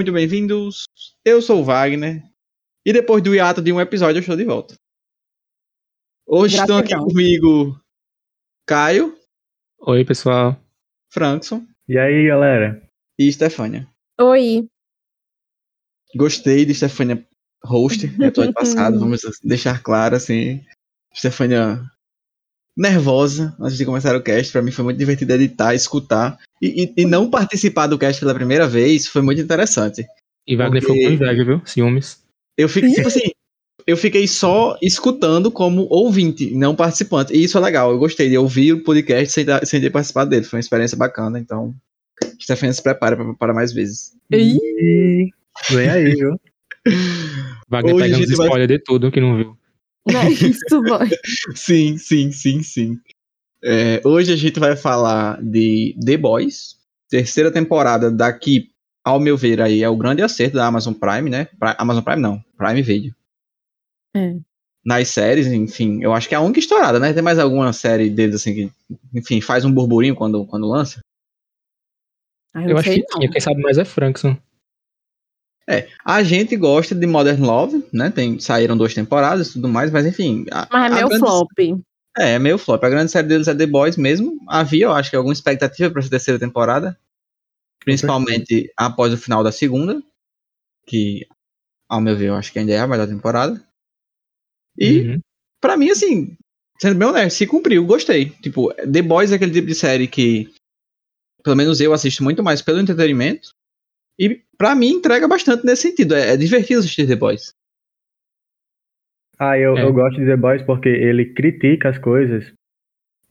Muito bem-vindos. Eu sou o Wagner. E depois do hiato de um episódio, eu estou de volta. Hoje estão aqui comigo Caio, Oi, pessoal. Frankson E aí, galera? e Stefânia. Oi. Gostei de Stefânia host no episódio passado, vamos deixar claro, assim. Stefânia nervosa antes de começar o cast. Pra mim foi muito divertido editar, escutar. E, e- e não participar do cast pela primeira vez foi muito interessante. E Wagner ficou com inveja, viu? Ciúmes. Eu fiquei, tipo assim, eu fiquei só escutando como ouvinte, não participante. E isso é legal, eu gostei de ouvir o podcast sem, sem ter participado dele. Foi uma experiência bacana, então. Stefania se prepara pra- para mais vezes. E... Vem aí, viu? Wagner Hoje pegando os gente vai- spoilers de tudo que não viu. Não é isso, boy. Sim, sim, sim, sim. É, hoje a gente vai falar de The Boys, terceira temporada daqui, ao meu ver, aí é o grande acerto da Amazon Prime, né? Pri- Amazon Prime não, Prime Video. É. Nas séries, enfim, eu acho que é a única estourada, né? Tem mais alguma série deles assim que, enfim, faz um burburinho quando, quando lança? Ah, Eu não acho que não. quem sabe mais é Frankson. É, a gente gosta de Modern Love, né? Tem, saíram duas temporadas e tudo mais, mas enfim. a- Mas é meio grande- flop. É, é meio flop. A grande série deles é The Boys mesmo. Havia, eu acho que, alguma expectativa para essa terceira temporada. Principalmente após o final da segunda. Que, ao meu ver, eu acho que ainda é a melhor temporada. E, Uhum. pra mim, assim, sendo bem honesto, se cumpriu, gostei. Tipo, The Boys é aquele tipo de série que, pelo menos eu assisto muito mais pelo entretenimento. E, pra mim, entrega bastante nesse sentido. É, é divertido assistir The Boys. Ah, eu, É. eu gosto de The Boys porque ele critica as coisas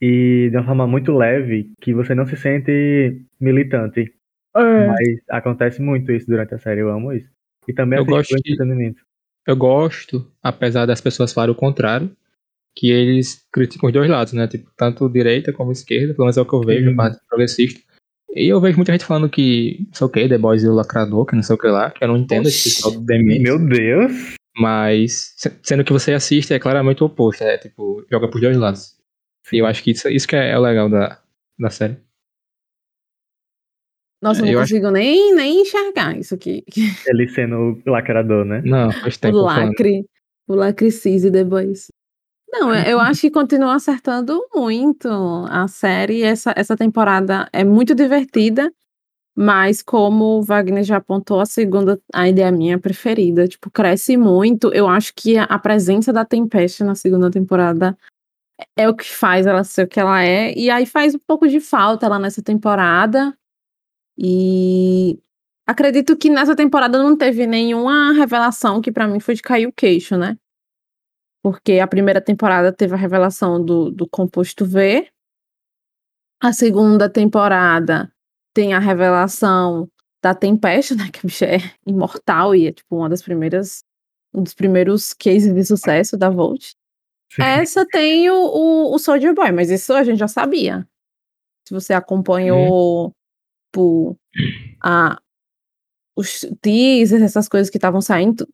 e de uma forma muito leve que você não se sente militante. Mas acontece muito isso durante a série, eu amo isso. E também Eu gosto de- entretenimento. Eu gosto, apesar das pessoas falarem o contrário, que eles criticam os dois lados, né? Tipo, tanto direita como esquerda, pelo menos é o que eu vejo, a parte progressista. E eu vejo muita gente falando que, não sei o que, The Boys e o Lacrador, que não sei o que lá, que eu não entendo esse Oxi. pessoal do demente. Meu Deus! Mas, se- sendo que você assiste, é claramente o oposto. É tipo, joga pros dois lados. E eu acho que isso, isso que é, é o legal da, da série. Nossa, eu É, não eu acho- consigo nem, nem enxergar isso aqui. Ele sendo o lacrador, né? Não, faz O tempo. falando. lacre. O lacre cis The Boys. Não, eu eu acho que continua acertando muito a série. Essa, essa temporada é muito divertida, mas como o Wagner já apontou, a segunda ainda é a minha preferida. Tipo, cresce muito. Eu acho que a, presença da Tempest na segunda temporada é o que faz ela ser o que ela é. E aí faz um pouco de falta ela nessa temporada. E acredito que nessa temporada não teve nenhuma revelação que pra mim foi de cair o queixo, né? Porque a primeira temporada teve a revelação do, do composto V. A segunda temporada tem a revelação da Tempest, né? Que a bicha é imortal e é tipo uma das primeiras, um dos primeiros cases de sucesso da Volt. Sim. Essa tem o, o, o Soldier Boy, mas isso a gente já sabia. Se você acompanhou por a, os teasers, essas coisas que estavam saindo.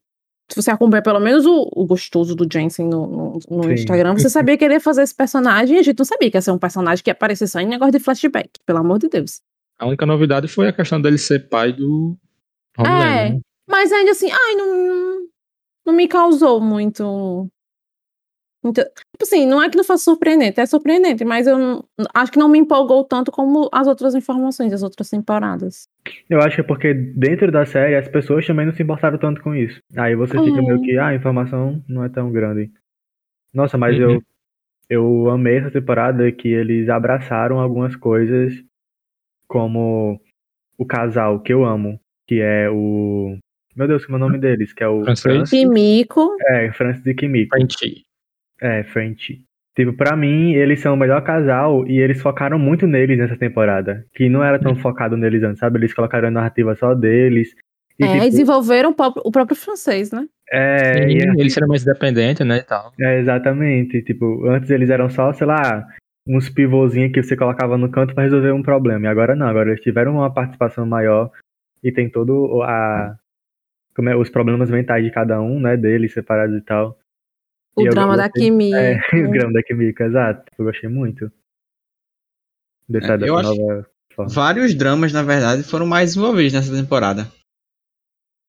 Se você acompanha pelo menos o, o gostoso do Jensen no, no, no. Instagram, você sabia que ele ia fazer esse personagem e a gente não sabia que ia ser um personagem que ia aparecer só em negócio de flashback, pelo amor de Deus. A única novidade foi a questão dele ser pai do Homelander, É. né? Mas ainda assim, ai, não, não me causou muito. Muito- tipo assim, não é que não fosse surpreendente, é surpreendente, mas eu não- acho que não me empolgou tanto como as outras informações, as outras temporadas. Eu acho que é porque dentro da série as pessoas também não se importaram tanto com isso. Aí você fica Uhum. meio que, ah, a informação não é tão grande. Nossa, mas Uhum. eu, eu amei essa temporada que eles abraçaram algumas coisas, como o casal que eu amo, que é o. Meu Deus, como é o nome deles? Que é o Francis? Francis. Kimiko, É, Francis e Kimiko. Frenchie. É, French. Tipo, pra mim, eles são o melhor casal e eles focaram muito neles nessa temporada. Que não era tão Uhum. focado neles antes, sabe? Eles colocaram a narrativa só deles. E, é, tipo, desenvolveram o próprio, o próprio francês, né? é, Sim, e ele seria mais independente, né, e tal. É, exatamente. Tipo, antes eles eram só, sei lá, uns pivôzinhos que você colocava no canto pra resolver um problema. E agora não, agora eles tiveram uma participação maior e tem todo a. Como é, os problemas mentais de cada um, né, deles separados e tal. O E eu drama da Kimiko. É, o grama da química, exato. Eu gostei muito. Dessa, É, dessa eu nova Foda. vários dramas, na verdade, foram mais desenvolvidos nessa temporada.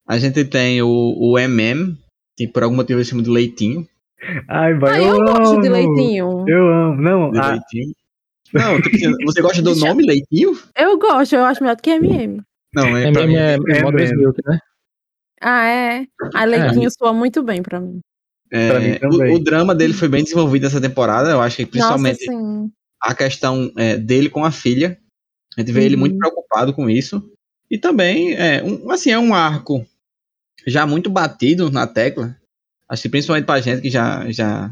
A gente tem o, o MM, que por algum motivo eles chamam de Leitinho. Ai, boy, Ah, eu gosto de leitinho. Eu amo. Não, De ah, Leitinho. Não, tipo você gosta do nome Leitinho? Eu gosto, eu acho melhor do que MM. Não, é, É, pra é, mim, é, é é Mother's mesmo. Milk, né? Ah, é. A leitinho soa muito bem pra mim. É, o- o, drama dele foi bem desenvolvido nessa temporada. Eu acho que principalmente Nossa, a questão é, dele com a filha. A gente vê ele Uhum. muito preocupado com isso. E também, é, um, assim, é um arco já muito batido na tecla. Acho que principalmente pra gente que já, já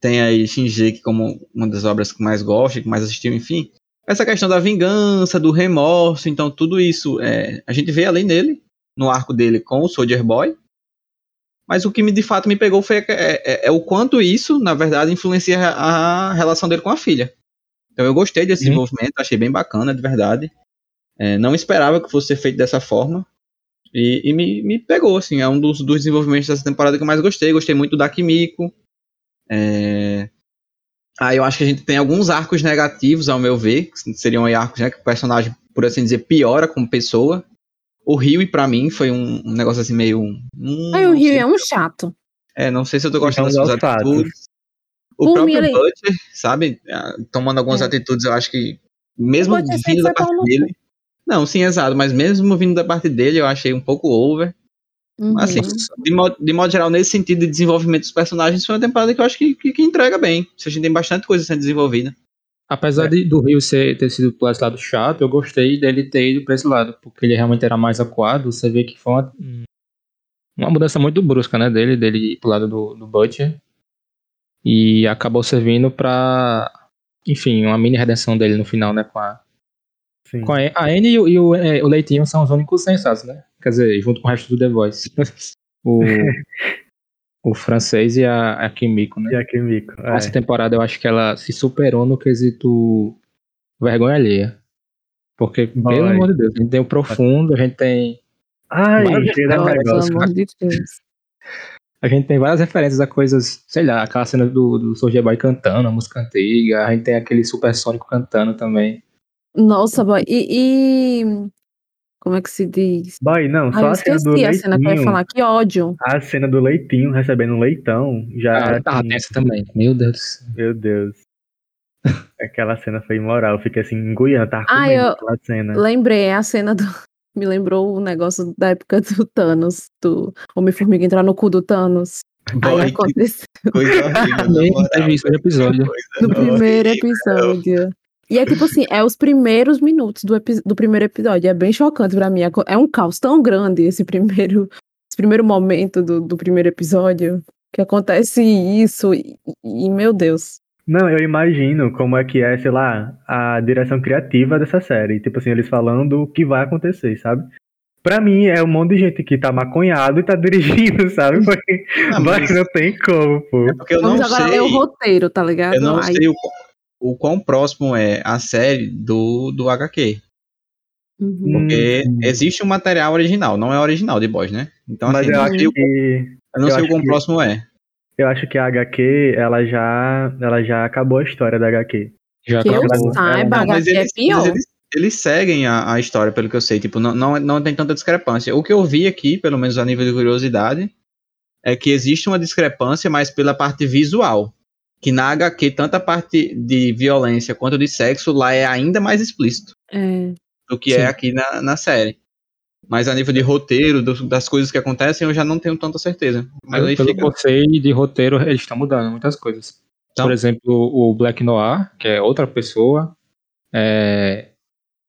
tem aí Shinji como uma das obras que mais gosta, que mais assistiu, enfim. Essa questão da vingança, do remorso, então tudo isso é, a gente vê além dele, no arco dele com o Soldier Boy. Mas o que me, de fato me pegou foi é, é- é o quanto isso, na verdade, influencia a relação dele com a filha. Então eu gostei desse Uhum. desenvolvimento, achei bem bacana, de verdade. É, não esperava que fosse ser feito dessa forma. E, e me, me pegou, assim, é um dos, dos desenvolvimentos dessa temporada que eu mais gostei. Gostei muito da Kimiko. É... Aí eu acho que a gente tem alguns arcos negativos, ao meu ver, que seriam aí arcos né, que o personagem, por assim dizer, piora como pessoa. O Rio, pra mim, foi um, um negócio assim meio. hum, Aí o Rio é um chato. É, não sei se eu tô gostando Vamos das suas atitudes. O Por próprio mim, Butcher, sabe? ah, Tomando algumas É. atitudes, eu acho que. Mesmo vindo da parte dele. Não, sim, exato. Mas mesmo vindo da parte dele, eu achei um pouco over. Uhum. Assim, de modo, de modo geral, nesse sentido de desenvolvimento dos personagens, foi uma temporada que eu acho que, que, que entrega bem. A gente tem bastante coisa sendo desenvolvida. Apesar de, do Rio ser, ter sido pro esse lado chato, eu gostei dele ter ido pra esse lado, porque ele realmente era mais acuado. Você vê que foi uma, uma mudança muito brusca, né, dele, dele ir pro lado do, do Butcher. E acabou servindo pra, enfim, uma mini redenção dele no final, né, com a, sim. com a, a Anne e, o, e o, é, o Leitinho são os únicos sensatos, né? Quer dizer, junto com o resto do The Voice. o, o francês e a, a Kimiko, né? E a Kimiko. É. Essa temporada eu acho que ela se superou no quesito vergonha alheia. Porque, Boy. pelo amor de Deus, a gente tem o profundo, a gente tem. Ai, Pelo negócio. amor de Deus. A gente tem várias referências a coisas, sei lá, aquela cena do, do Soulja Boy cantando, a música antiga, a gente tem aquele supersônico cantando também. Nossa, boy. E, e- Como é que se diz? Boy, não, Ah, só eu a cena do esqueci a cena que eu ia leitinho. falar. Que ódio. A cena do leitinho recebendo um leitão já. Ah, assim, tensa também. Meu Deus. Meu Deus. Aquela cena foi imoral. Eu fiquei assim, engoiando, tava Ah, eu- aquela cena. Lembrei a cena do. Me lembrou o negócio da época do Thanos, do Homem-Formiga entrar no cu do Thanos. Aí Boy, que aconteceu coisa horrível. Nem teve isso no episódio. no primeiro episódio. E é tipo assim, é os primeiros minutos do, epi- do primeiro episódio. É bem chocante pra mim. É É um caos tão grande esse primeiro, esse primeiro momento do, do primeiro episódio. Que acontece isso. E, e, meu Deus. Não, eu imagino como é que é, sei lá, a direção criativa dessa série. Tipo assim, eles falando o que vai acontecer, sabe? Pra mim, é um monte de gente que tá maconhado e tá dirigindo, sabe? Porque Ah, mas não tem como, pô. é porque eu Vamos não agora sei. ler o roteiro, tá ligado? Eu não Aí- sei o, o quão próximo é a série do, do HQ. Uhum. Porque Hum. existe um material original, não é original de Boys, né? Então, Mas assim, eu eu, acho não sei o- que. eu não eu sei o quão que- próximo é. Eu acho que a HQ, ela já, ela já acabou a história da HQ. Já Que eu acabou. saiba, Não, a HQ é eles, pior. mas eles, eles seguem a, a história, pelo que eu sei. Tipo, não, não, não tem tanta discrepância. O que eu vi aqui, pelo menos a nível de curiosidade, é que existe uma discrepância, mas pela parte visual. Que na HQ, tanto a parte de violência quanto de sexo lá é ainda mais explícito É. do que Sim. é aqui na, na série. Mas a nível de roteiro, do- das coisas que acontecem, eu já não tenho tanta certeza. Mas Pelo, aí pelo fica. que eu sei de roteiro, eles estão mudando muitas coisas. Então? Por exemplo, o Black Noir, que é outra pessoa. é,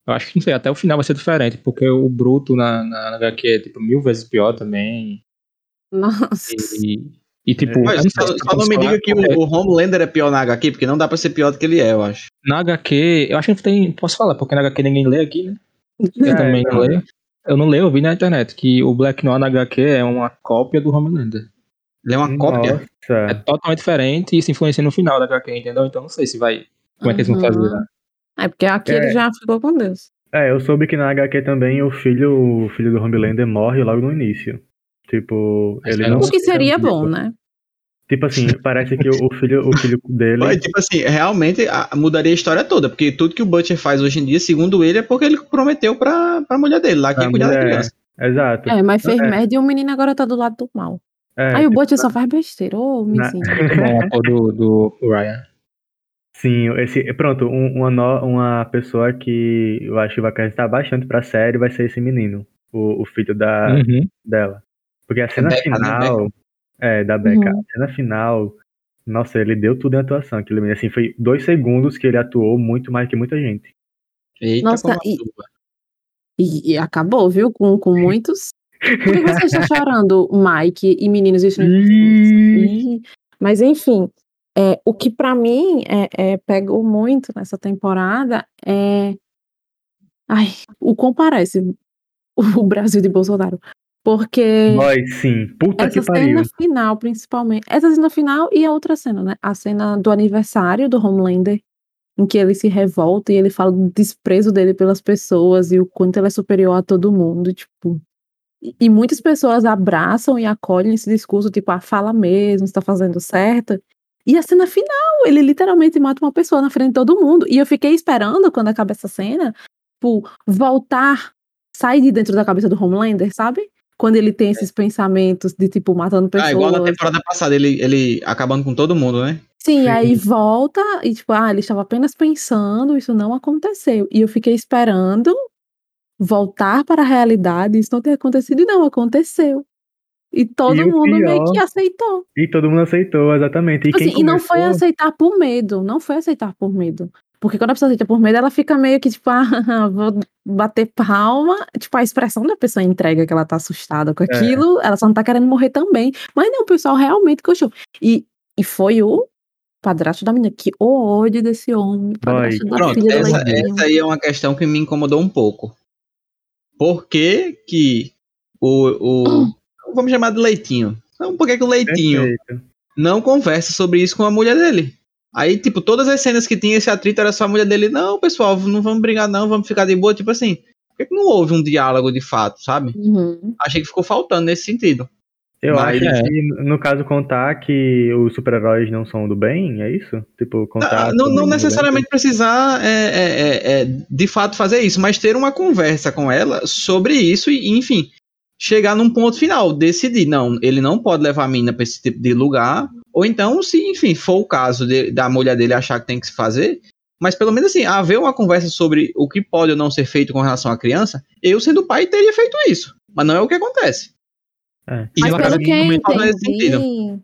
Eu acho que não sei, até o final vai ser diferente, porque o Bruto na, na, na HQ é tipo, mil vezes pior também. Nossa. E, e tipo, Mas não sei só, só não me diga que porque o, o Homelander é pior na HQ, porque não dá pra ser pior do que ele é, eu acho. Na HQ, eu acho que não tem. Posso falar, porque na HQ ninguém lê aqui, né? Eu É, também não. leio. Eu não leio, eu vi na internet que o Black Noir na HQ é uma cópia do Homelander. Ele é uma cópia. É Nossa. totalmente diferente e se influencia no final da HQ, entendeu? Então não sei se vai. Como é que eles vão fazer, né? É porque aqui É. ele já ficou com Deus. É, eu soube que na HQ também o filho, o filho do Homelander morre logo no início. Tipo, Mas ele é não. O que seria bom, né? Tipo assim, parece que o filho, o filho dele. Mas, tipo assim, realmente a- mudaria a história toda, porque tudo que o Butcher faz hoje em dia, segundo ele, é porque ele prometeu pra, pra mulher dele lá que cuidar da mulher. criança. Exato. É, mas fez É. merda e o menino agora tá do lado do mal. É, Aí o tipo, Butcher só faz besteira, ô, bom a cor do, do Ryan. Sim, esse, pronto, um- uma, no- uma pessoa que eu acho que vai acreditar bastante pra série vai ser esse menino, o, o filho da, Uhum. dela. Porque a cena Becca, né? final. É, da Becca. Uhum. A cena final. Nossa, ele deu tudo em atuação. Aquele menino, assim, foi dois segundos que ele atuou muito mais que muita gente. Eita, Nossa, e-. E, e acabou, viu? Com, com muitos. Por que você está chorando, Mike e meninos. Ih, Mas enfim, é, o que pra mim é, é, pegou muito nessa temporada é. Ai, o quão parece o Brasil de Bolsonaro. Porque Nós, sim. Puta essa que pariu. cena final, principalmente. Essa cena final e a outra cena, né? A cena do aniversário do Homelander, em que ele se revolta e ele fala do desprezo dele pelas pessoas e o quanto ele é superior a todo mundo, tipo. E, e muitas pessoas abraçam e acolhem esse discurso, tipo, ah, fala mesmo, está fazendo certo. E a cena final, ele literalmente mata uma pessoa na frente de todo mundo. E eu fiquei esperando, quando acaba essa cena, tipo, voltar, sair de dentro da cabeça do Homelander, sabe? Quando ele tem esses pensamentos de, tipo, matando pessoas. Ah, igual na temporada passada, ele, ele acabando com todo mundo, né? Sim, Sim. aí volta e tipo, ah, ele estava apenas pensando, isso não aconteceu. E eu fiquei esperando voltar para a realidade, isso não ter acontecido e não aconteceu. E todo E o mundo meio pior- que aceitou. E todo mundo aceitou, exatamente. E Tipo quem assim, e não foi começou- aceitar por medo, não foi aceitar por medo. Porque quando a pessoa aceita por medo, ela fica meio que tipo, ah, vou bater palma. Tipo, a expressão da pessoa entrega que ela tá assustada com aquilo, ela só não tá querendo morrer também. Mas não, o pessoal realmente gostou. E, e foi o padrasto da menina. Que ódio desse homem. Padrasto da Pronto, essa, essa aí é uma questão que me incomodou um pouco. Por que que o, o vamos chamar de Leitinho. Então, por que que o Leitinho Perfeito. não conversa sobre isso com a mulher dele? Aí, tipo, todas as cenas que tinha esse atrito era só a mulher dele. Não, pessoal, não vamos brigar não, vamos ficar de boa. Tipo assim, por que, que não houve um diálogo de fato, sabe? Uhum. Achei que ficou faltando nesse sentido. Eu Mas- acho É. que, no caso, contar que os super-heróis não são do bem, é isso? Tipo, contar. Ah, não, não o necessariamente precisar é, é, é, é, de fato fazer isso, mas ter uma conversa com ela sobre isso e, enfim, chegar num ponto final, decidir, não, ele não pode levar a mina pra esse tipo de lugar, ou então, se, enfim, for o caso de- da mulher dele achar que tem que se fazer, mas pelo menos assim, haver uma conversa sobre o que pode ou não ser feito com relação à criança, eu sendo pai teria feito isso, mas não é o que acontece. É. E Mas ela pelo acaba que entendi,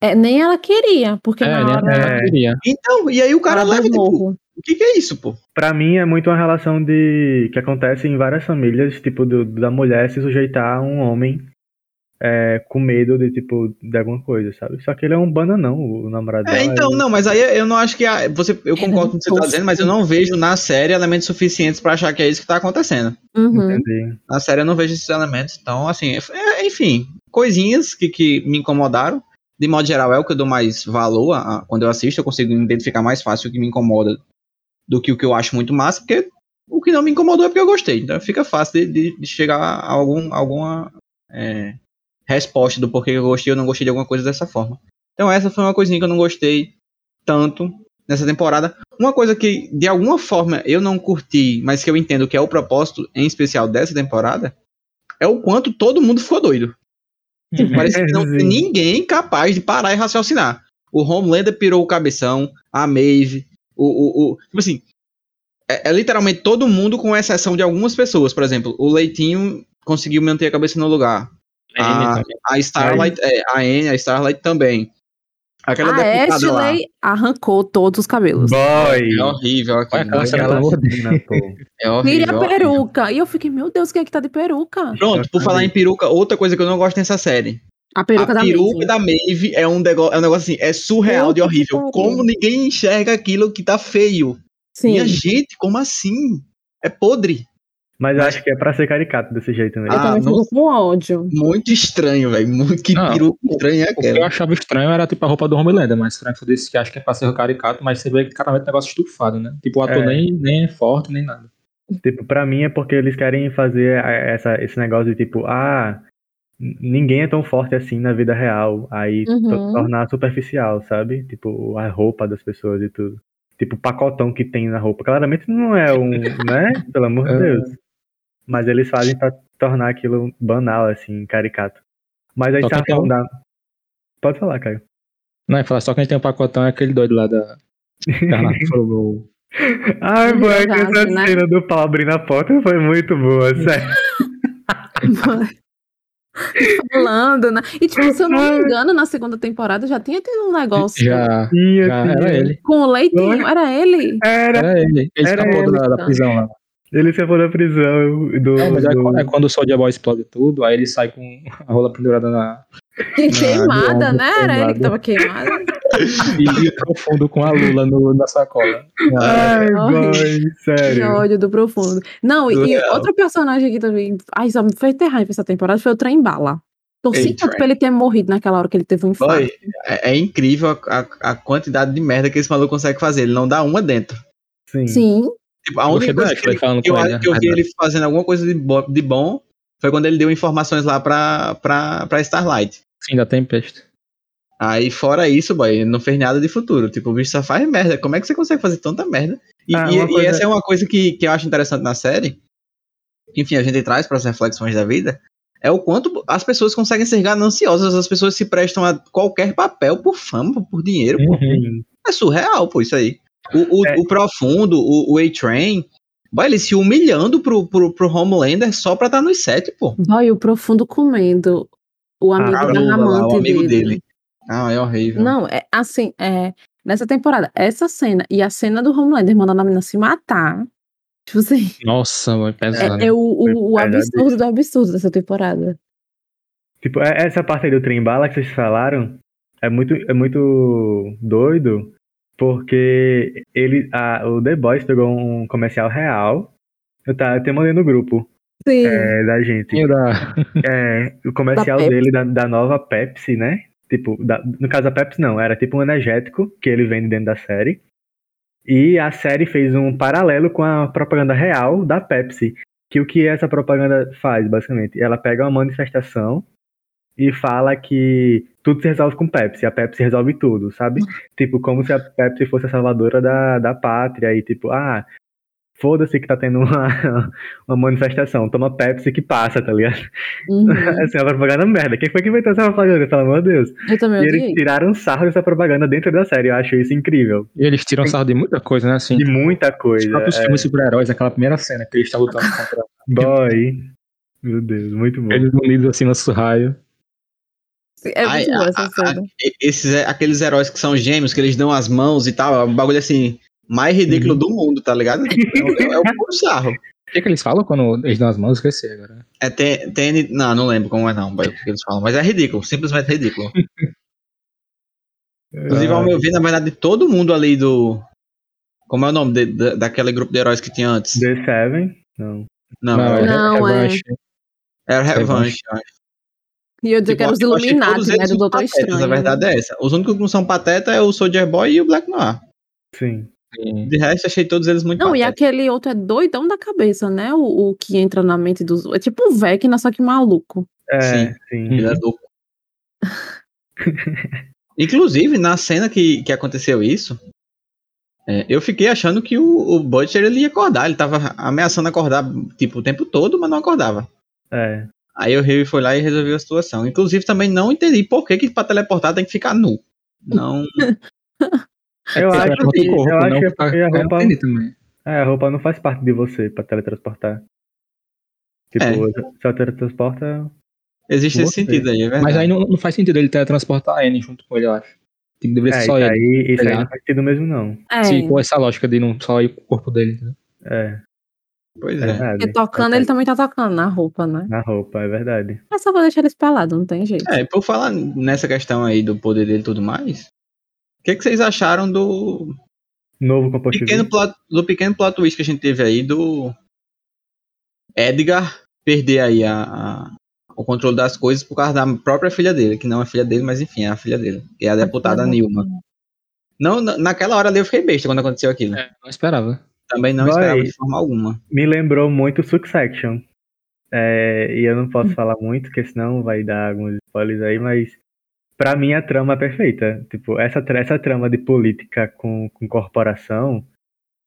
é, nem ela queria, porque É, na hora Ela queria. Então, e aí o cara ela leva, tipo, o que, que é isso, pô? Pra mim é muito uma relação de que acontece em várias famílias, tipo, do- da mulher se sujeitar a um homem é, com medo de, tipo, de alguma coisa, sabe? Só que ele é um bananão, o namorado É, então, ele- não, mas aí eu não acho que a, você, eu concordo com o que você tá dizendo, mas eu não vejo na série elementos suficientes pra achar que é isso que tá acontecendo. Uhum. Entendi. Na série eu não vejo esses elementos, então, assim, é- enfim, coisinhas que, que me incomodaram. De modo geral, é o que eu dou mais valor a- a- quando eu assisto, eu consigo identificar mais fácil o que me incomoda do que o que eu acho muito massa, porque o que não me incomodou é porque eu gostei. Então fica fácil de, de- de chegar a algum, alguma é, resposta do porquê eu gostei ou não gostei de alguma coisa dessa forma. Então essa foi uma coisinha que eu não gostei tanto nessa temporada. Uma coisa que, de alguma forma, eu não curti, mas que eu entendo que é o propósito, em especial dessa temporada, é o quanto todo mundo ficou doido. Tipo, parece que não tem ninguém capaz de parar e raciocinar. O Homelander pirou o cabeção, a Maeve, o. o, o- tipo assim, é, é literalmente todo mundo, com exceção de algumas pessoas. Por exemplo, o Leitinho conseguiu manter a cabeça no lugar. A, a Starlight, é, a Anne, a Starlight também. Aquela A deputada lá. Ashley arrancou todos os cabelos. Boy! É horrível. Olha aquela né? É horrível. a horrível. peruca. E eu fiquei, meu Deus, quem é que tá de peruca? Pronto, por falar em peruca, outra coisa que eu não gosto nessa série. A peruca a da peruca Maeve. da Maeve é um, nego- é um negócio assim, é surreal de horrível. pariu. Como ninguém enxerga aquilo que tá feio? Sim. Minha gente, como assim? É podre. Mas eu acho que é pra ser caricato desse jeito mesmo. Eu Ah, também não- fico com ódio. Muito estranho, velho. Muito que Não, peruca estranha é O que eu aquela. achava estranho era tipo a roupa do Homelander, mas Frank disse que acha que é pra ser caricato, mas você vê que claramente é um negócio estufado, né? Tipo, o ator É. nem, nem é forte, nem nada. Tipo, pra mim é porque eles querem fazer a- essa, esse negócio de tipo, ah, ninguém é tão forte assim na vida real. Aí Uhum. tornar superficial, sabe? Tipo, a roupa das pessoas e tudo. Tipo, o pacotão que tem na roupa. Claramente não é um, né? Pelo amor de É. Deus. Mas eles fazem pra tornar aquilo banal, assim, caricato. Mas aí tá falando um- da. Pode falar, Caio. Não, é falar só que a gente tem um pacotão, é aquele doido lá da. Carnaval. Ai, verdade, essa né? cena do pau abrindo a porta foi muito boa, sério. Falando, né? E, tipo, se eu não me engano, na segunda temporada já tinha tido um negócio Já, Tinha, já tinha. era ele. com o leitinho. Era ele? Era, Era ele. Ele Era escapou ele, da, da prisão lá. Ele escapou da prisão do. É, mas é, do- é quando o Soldier Boy explode tudo, aí ele sai com a rola pendurada na. Que queimada, né? Era ele que tava queimado. E, profundo com a Lula no, na sacola. Ai, boy, Que sério. ódio do profundo. Não, e Surreal. outro personagem aqui também. Ai, só me fez ter raiva essa temporada foi o Trem Bala. Torci tanto pra ele ter morrido naquela hora que ele teve um infarto. Boy, é, é incrível a, a- a quantidade de merda que esse maluco consegue fazer. Ele não dá uma dentro. Sim. Sim. Tipo, a única coisa que, ele- falando que eu, ele, que eu né? vi ele fazendo alguma coisa de, bo- de bom foi quando ele deu informações lá pra, pra, pra Starlight. Sim, da Tempest. Aí, fora isso, boy, ele não fez nada de futuro. Tipo, o bicho só faz merda. Como é que você consegue fazer tanta merda? E, Ah, e- uma e coisa- essa é uma coisa que, que eu acho interessante na série. Enfim, a gente traz para as reflexões da vida. É o quanto as pessoas conseguem ser gananciosas. As pessoas se prestam a qualquer papel por fama, por dinheiro. Uhum. É surreal, pô, isso aí. O, o, É. o Profundo, o, o A-Train, boy, ele se humilhando pro, pro, pro Homelander só pra estar nos sete, pô. Boy, o profundo comendo o amigo A da Lula lá, amante o amigo dele. dele. Ah, é horrível. Não, é assim, é, nessa temporada, essa cena e a cena do Homelander mandando a menina se matar. Tipo assim, Nossa, vai pesado. é, é o, o, o absurdo do absurdo dessa temporada. Tipo, é- essa parte aí do trem bala que vocês falaram é muito, é muito doido, porque ele, a- o The Boys pegou um comercial real. Eu, tá, eu até mandei no grupo Sim. é, da gente. Da- É, o comercial Da dele da, da nova Pepsi, né? Tipo, da- no caso da Pepsi não, era tipo um energético que ele vende dentro da série. E a série fez um paralelo com a propaganda real da Pepsi. Que o que essa propaganda faz, basicamente? Ela pega uma manifestação e fala que tudo se resolve com Pepsi. A Pepsi resolve tudo, sabe? tipo, como se a Pepsi fosse a salvadora da, da pátria. E tipo, ah, foda-se que tá tendo uma, uma manifestação. Toma Pepsi que passa, tá ligado? Uhum. Essa é uma propaganda merda. Quem foi que inventou essa propaganda, pelo amor de Deus? Eu também E eles tiraram sarro dessa propaganda dentro da série. Eu acho isso incrível. E eles tiram sarro de muita coisa, né? Assim, De muita os coisa. próprios É, filmes super-heróis, aquela primeira cena que eles estão lutando contra boy. Meu Deus, muito bom. eles unidos assim no raio. É Ai, muito boa essa a- cena. Esses, é- aqueles heróis que são gêmeos, que eles dão as mãos e tal, é um bagulho assim, mais ridículo Uhum. do mundo, tá ligado? É, é, é o puro sarro. O que, que eles falam quando eles dão as mãos? Esqueci agora. É TN. Não, não lembro como é não, o que eles falam. Mas é ridículo, simplesmente ridículo. Inclusive, ao meu ver, na verdade, todo mundo ali do. Como é o nome de- da- daquele grupo de heróis que tinha antes? The Seven? Não. Não, é era, Não, é. Revanche. era Revanche. Revanche. eu acho. E eu dizer Tipo, que era os Illuminati, todos né? eles Do Doutor patetas, Estranho. A verdade é essa. Os únicos que não são pateta é o Soldier Boy e o Black Noir. Sim. Sim. De resto, achei todos eles muito Não, e patéticos. aquele outro é doidão da cabeça, né? O, o que entra na mente dos. É tipo o Vecna, só que maluco. É, Sim. sim. Ele é louco. Inclusive, na cena que, que aconteceu isso, é, eu fiquei achando que o, o Butcher ele ia acordar. Ele tava ameaçando acordar tipo, o tempo todo, mas não acordava. É. Aí o Rio foi lá e resolveu a situação. Inclusive, também não entendi por que, que pra teleportar tem que ficar nu. Não. Eu acho é outro que, corpo, eu acho não que é a roupa, também. é, a roupa não faz parte de você pra teletransportar. Tipo, se ela teletransporta. Existe esse sentido aí, é verdade. Mas aí não, não faz sentido ele teletransportar a Anne junto com ele, eu acho. Tem que deveria É, ser isso só ele. aí, isso aí tá não faz sentido mesmo, não. É. Se for essa lógica de não só ir com o corpo dele. entendeu? É, Pois é é. Porque tocando, É ele também tá tocando na roupa, né? Na roupa, é verdade. Mas só vou deixar ele espalhado, não tem jeito. É, por falar nessa questão aí do poder dele e tudo mais, o que, que vocês acharam do Novo composto pequeno, plot, do pequeno plot twist que a gente teve aí do Edgar perder aí a, a- o controle das coisas por causa da própria filha dele, que não é filha dele, mas enfim, é a filha dele, que é a deputada filha Nilma. Não, na- naquela hora ali eu fiquei besta quando aconteceu aquilo. É, não esperava. Também não Vai. esperava de forma alguma. Me lembrou muito Succession. É, e eu não posso falar muito, porque senão vai dar alguns spoilers aí, mas pra mim a trama é perfeita. Tipo, essa, essa trama de política com, com corporação,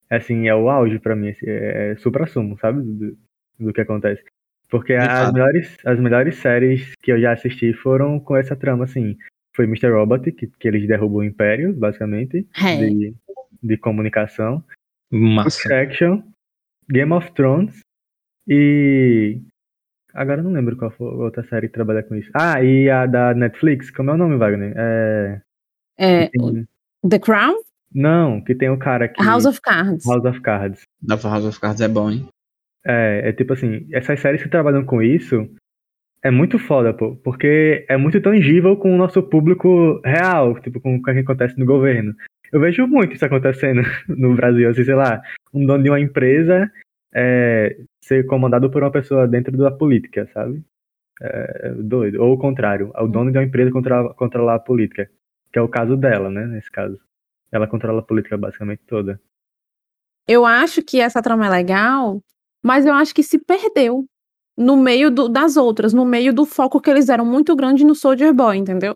assim, é o auge pra mim. assim, É, é supra-sumo, sabe? Do, do que acontece. Porque De as fato. melhores, as melhores séries que eu já assisti foram com essa trama, assim. Foi Mr. Robot, que, que eles derrubam o Império, basicamente, É. de, de comunicação. Massa. Extraction, Game of Thrones e. Agora eu não lembro qual foi a outra série que trabalha com isso. Ah, e a da Netflix, como é o nome, Wagner? É. É, tem- The Crown, Não, que tem o cara que. House of Cards. House of Cards. Da House of Cards é bom, hein? É, é tipo assim, essas séries que trabalham com isso é muito foda, pô, porque é muito tangível com o nosso público real, tipo, com o que acontece no governo. Eu vejo muito isso acontecendo no Brasil, assim, sei lá, um dono de uma empresa é, ser comandado por uma pessoa dentro da política, sabe? É, doido. Ou o contrário, o dono de uma empresa controlar, controlar a política, que é o caso dela, né, nesse caso. Ela controla a política basicamente toda. Eu acho que essa trama é legal, mas eu acho que se perdeu no meio do- das outras, no meio do foco que eles deram muito grande no Soldier Boy, entendeu?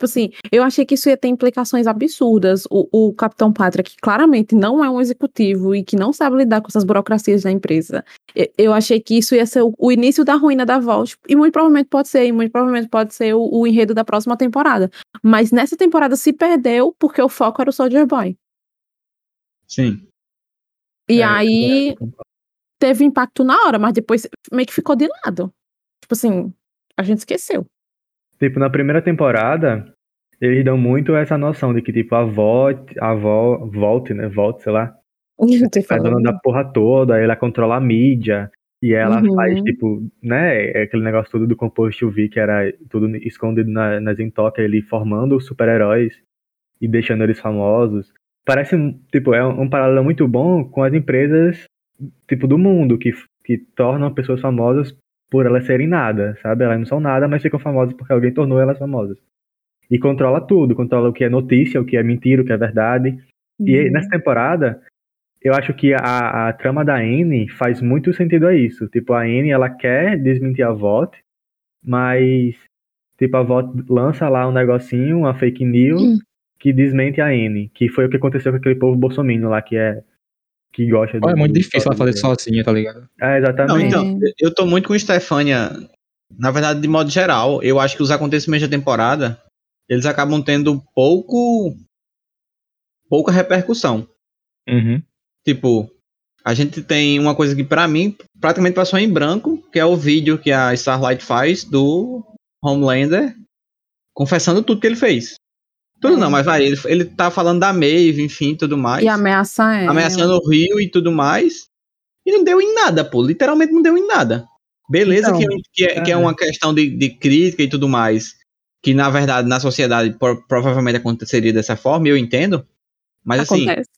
Tipo assim, eu achei que isso ia ter implicações absurdas. O, o Capitão Pátria, que claramente não é um executivo e que não sabe lidar com essas burocracias da empresa, eu achei que isso ia ser o, o início da ruína da Vault. E muito provavelmente pode ser, e muito provavelmente pode ser o, o enredo da próxima temporada. Mas nessa temporada se perdeu porque o foco era o Soldier Boy. Sim. E É, aí teve impacto na hora, mas depois meio que ficou de lado. Tipo assim, a gente esqueceu. Tipo, na primeira temporada, eles dão muito essa noção de que, tipo, a Volt, a Vol, Volt, né? Volt, sei lá, é falando. dona da porra toda, ela controla a mídia, e ela Uhum. faz, tipo, né, é aquele negócio tudo do Compost UV, que era tudo escondido na, nas intocas, ele formando os super-heróis e deixando eles famosos. Parece, tipo, é um, um paralelo muito bom com as empresas, tipo, do mundo, que, que tornam pessoas famosas por elas serem nada, sabe? Elas não são nada, mas ficam famosas porque alguém tornou elas famosas. E controla tudo, controla o que é notícia, o que é mentira, o que é verdade. E Uhum. nessa temporada, eu acho que a, a trama da Anne faz muito sentido a isso. Tipo, a Anne, ela quer desmentir a VOT, mas, tipo, a VOT lança lá um negocinho, uma fake news, Hum. que desmente a Anne. Que foi o que aconteceu com aquele povo bolsominion lá, que é... Que gosta É muito difícil ela fazer sozinha, tá ligado? É, Não, exatamente. então, eu tô muito com Stefania. Na verdade, de modo geral, eu acho que os acontecimentos da temporada, eles acabam tendo pouco. pouca repercussão. Uhum. Tipo, a gente tem uma coisa que pra mim praticamente passou em branco, que é o vídeo que a Starlight faz do Homelander confessando tudo que ele fez. Tudo É. não, mas vai, ele, ele tá falando da Maeve, enfim, tudo mais. E ameaça é. ameaçando o Rio e tudo mais. E não deu em nada, pô. Literalmente não deu em nada. Beleza Então, que, que é, que é é. uma questão de, de crítica e tudo mais. Que na verdade na sociedade pro- provavelmente aconteceria dessa forma, eu entendo. Mas assim, Acontece.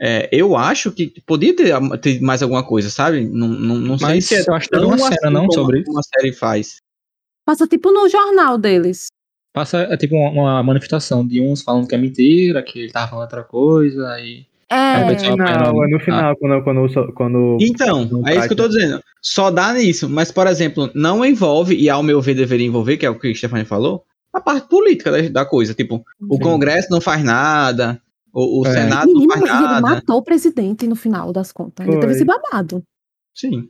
é, eu acho que podia ter, ter mais alguma coisa, sabe? Não, não, não sei Mas se é eu acho que uma cena, assim não, como sobre isso? uma série faz. Passa tipo no jornal deles. Passa é, tipo uma, uma manifestação de uns falando que é mentira, que ele tava falando outra coisa, aí. É. o Não, apanhando. é no final, quando, quando, quando Então, Não é isso que eu tô dizendo. Só dá nisso. Mas, por exemplo, não envolve, e ao meu ver deveria envolver, que é o que o Stefani falou, a parte política da, da coisa. Tipo, o Sim. Congresso não faz nada, o, o É. Senado não faz mas ele nada. matou o presidente no final das contas. Ainda teve esse babado. Sim.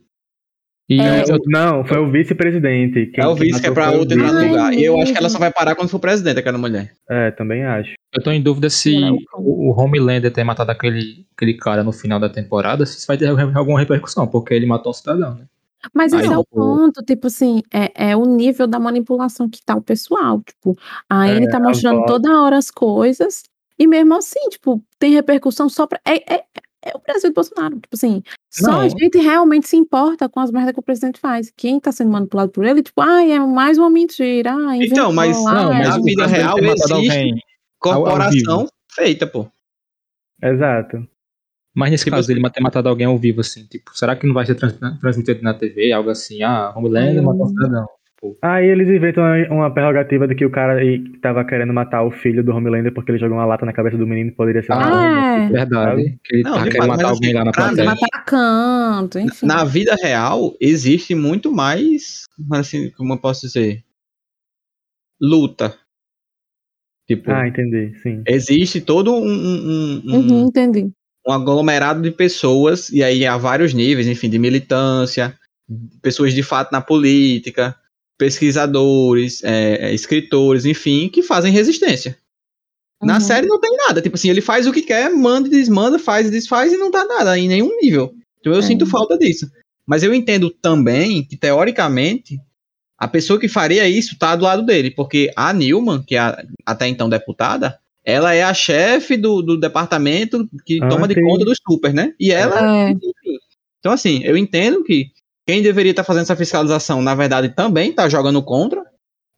E É, eu- Não, foi o vice-presidente. Quem- é o vice que é pra outra entrar no lugar. E eu acho que ela só vai parar quando for presidente, aquela mulher. É, também acho. eu tô em dúvida se é o Homelander ter matado aquele, aquele cara no final da temporada, se isso vai ter alguma repercussão, porque ele matou um cidadão, né? Mas Aí esse é o ponto, tipo assim, é, é o nível da manipulação que tá o pessoal. Tipo, a É, Anne tá a mostrando voz. toda hora as coisas, e mesmo assim, tipo, tem repercussão só pra. É, é, é o Brasil de Bolsonaro. Tipo assim, só Não. a gente realmente se importa com as merdas que o presidente faz. Quem tá sendo manipulado por ele, tipo, ai, é mais uma mentira. Ah, Então, mas- Não, mas na o vida real existe-. Corporação feita, pô. Exato. Mas nesse Tipo caso assim- dele ter matado alguém ao vivo, assim, tipo, será que não vai ser trans- transmitido na TV? Algo assim, ah, Homelander Ai, matou um cidadão. Aí eles inventam uma, uma prerrogativa de que o cara tava querendo matar o filho do Homelander porque ele jogou uma lata na cabeça do menino poderia ser Ah, arma. É, Verdade. Que ele Não, tá querendo matar alguém assim, lá na mim- plateia. matar canto, enfim. Na vida real, existe muito mais, assim, como eu posso dizer, luta. Tipo, Ah, entendi, sim. existe todo um, um, um- Uhum, entendi. um aglomerado de pessoas, e aí há vários níveis, enfim, de militância, pessoas de fato na política, pesquisadores, é, é, escritores, enfim, que fazem resistência. Na Uhum. série não tem nada, tipo assim, ele faz o que quer, manda e desmanda, faz e desfaz e não dá nada em nenhum nível. Então eu É. sinto falta disso. Mas eu entendo também que, teoricamente, a pessoa que faria isso tá do lado dele, porque a Newman, que é a- até então deputada, ela é a chefe do, do departamento que Ah, toma de conta dos super, né? E ela, É, enfim. Então, assim, eu entendo que quem deveria estar fazendo essa fiscalização, na verdade, também tá jogando contra,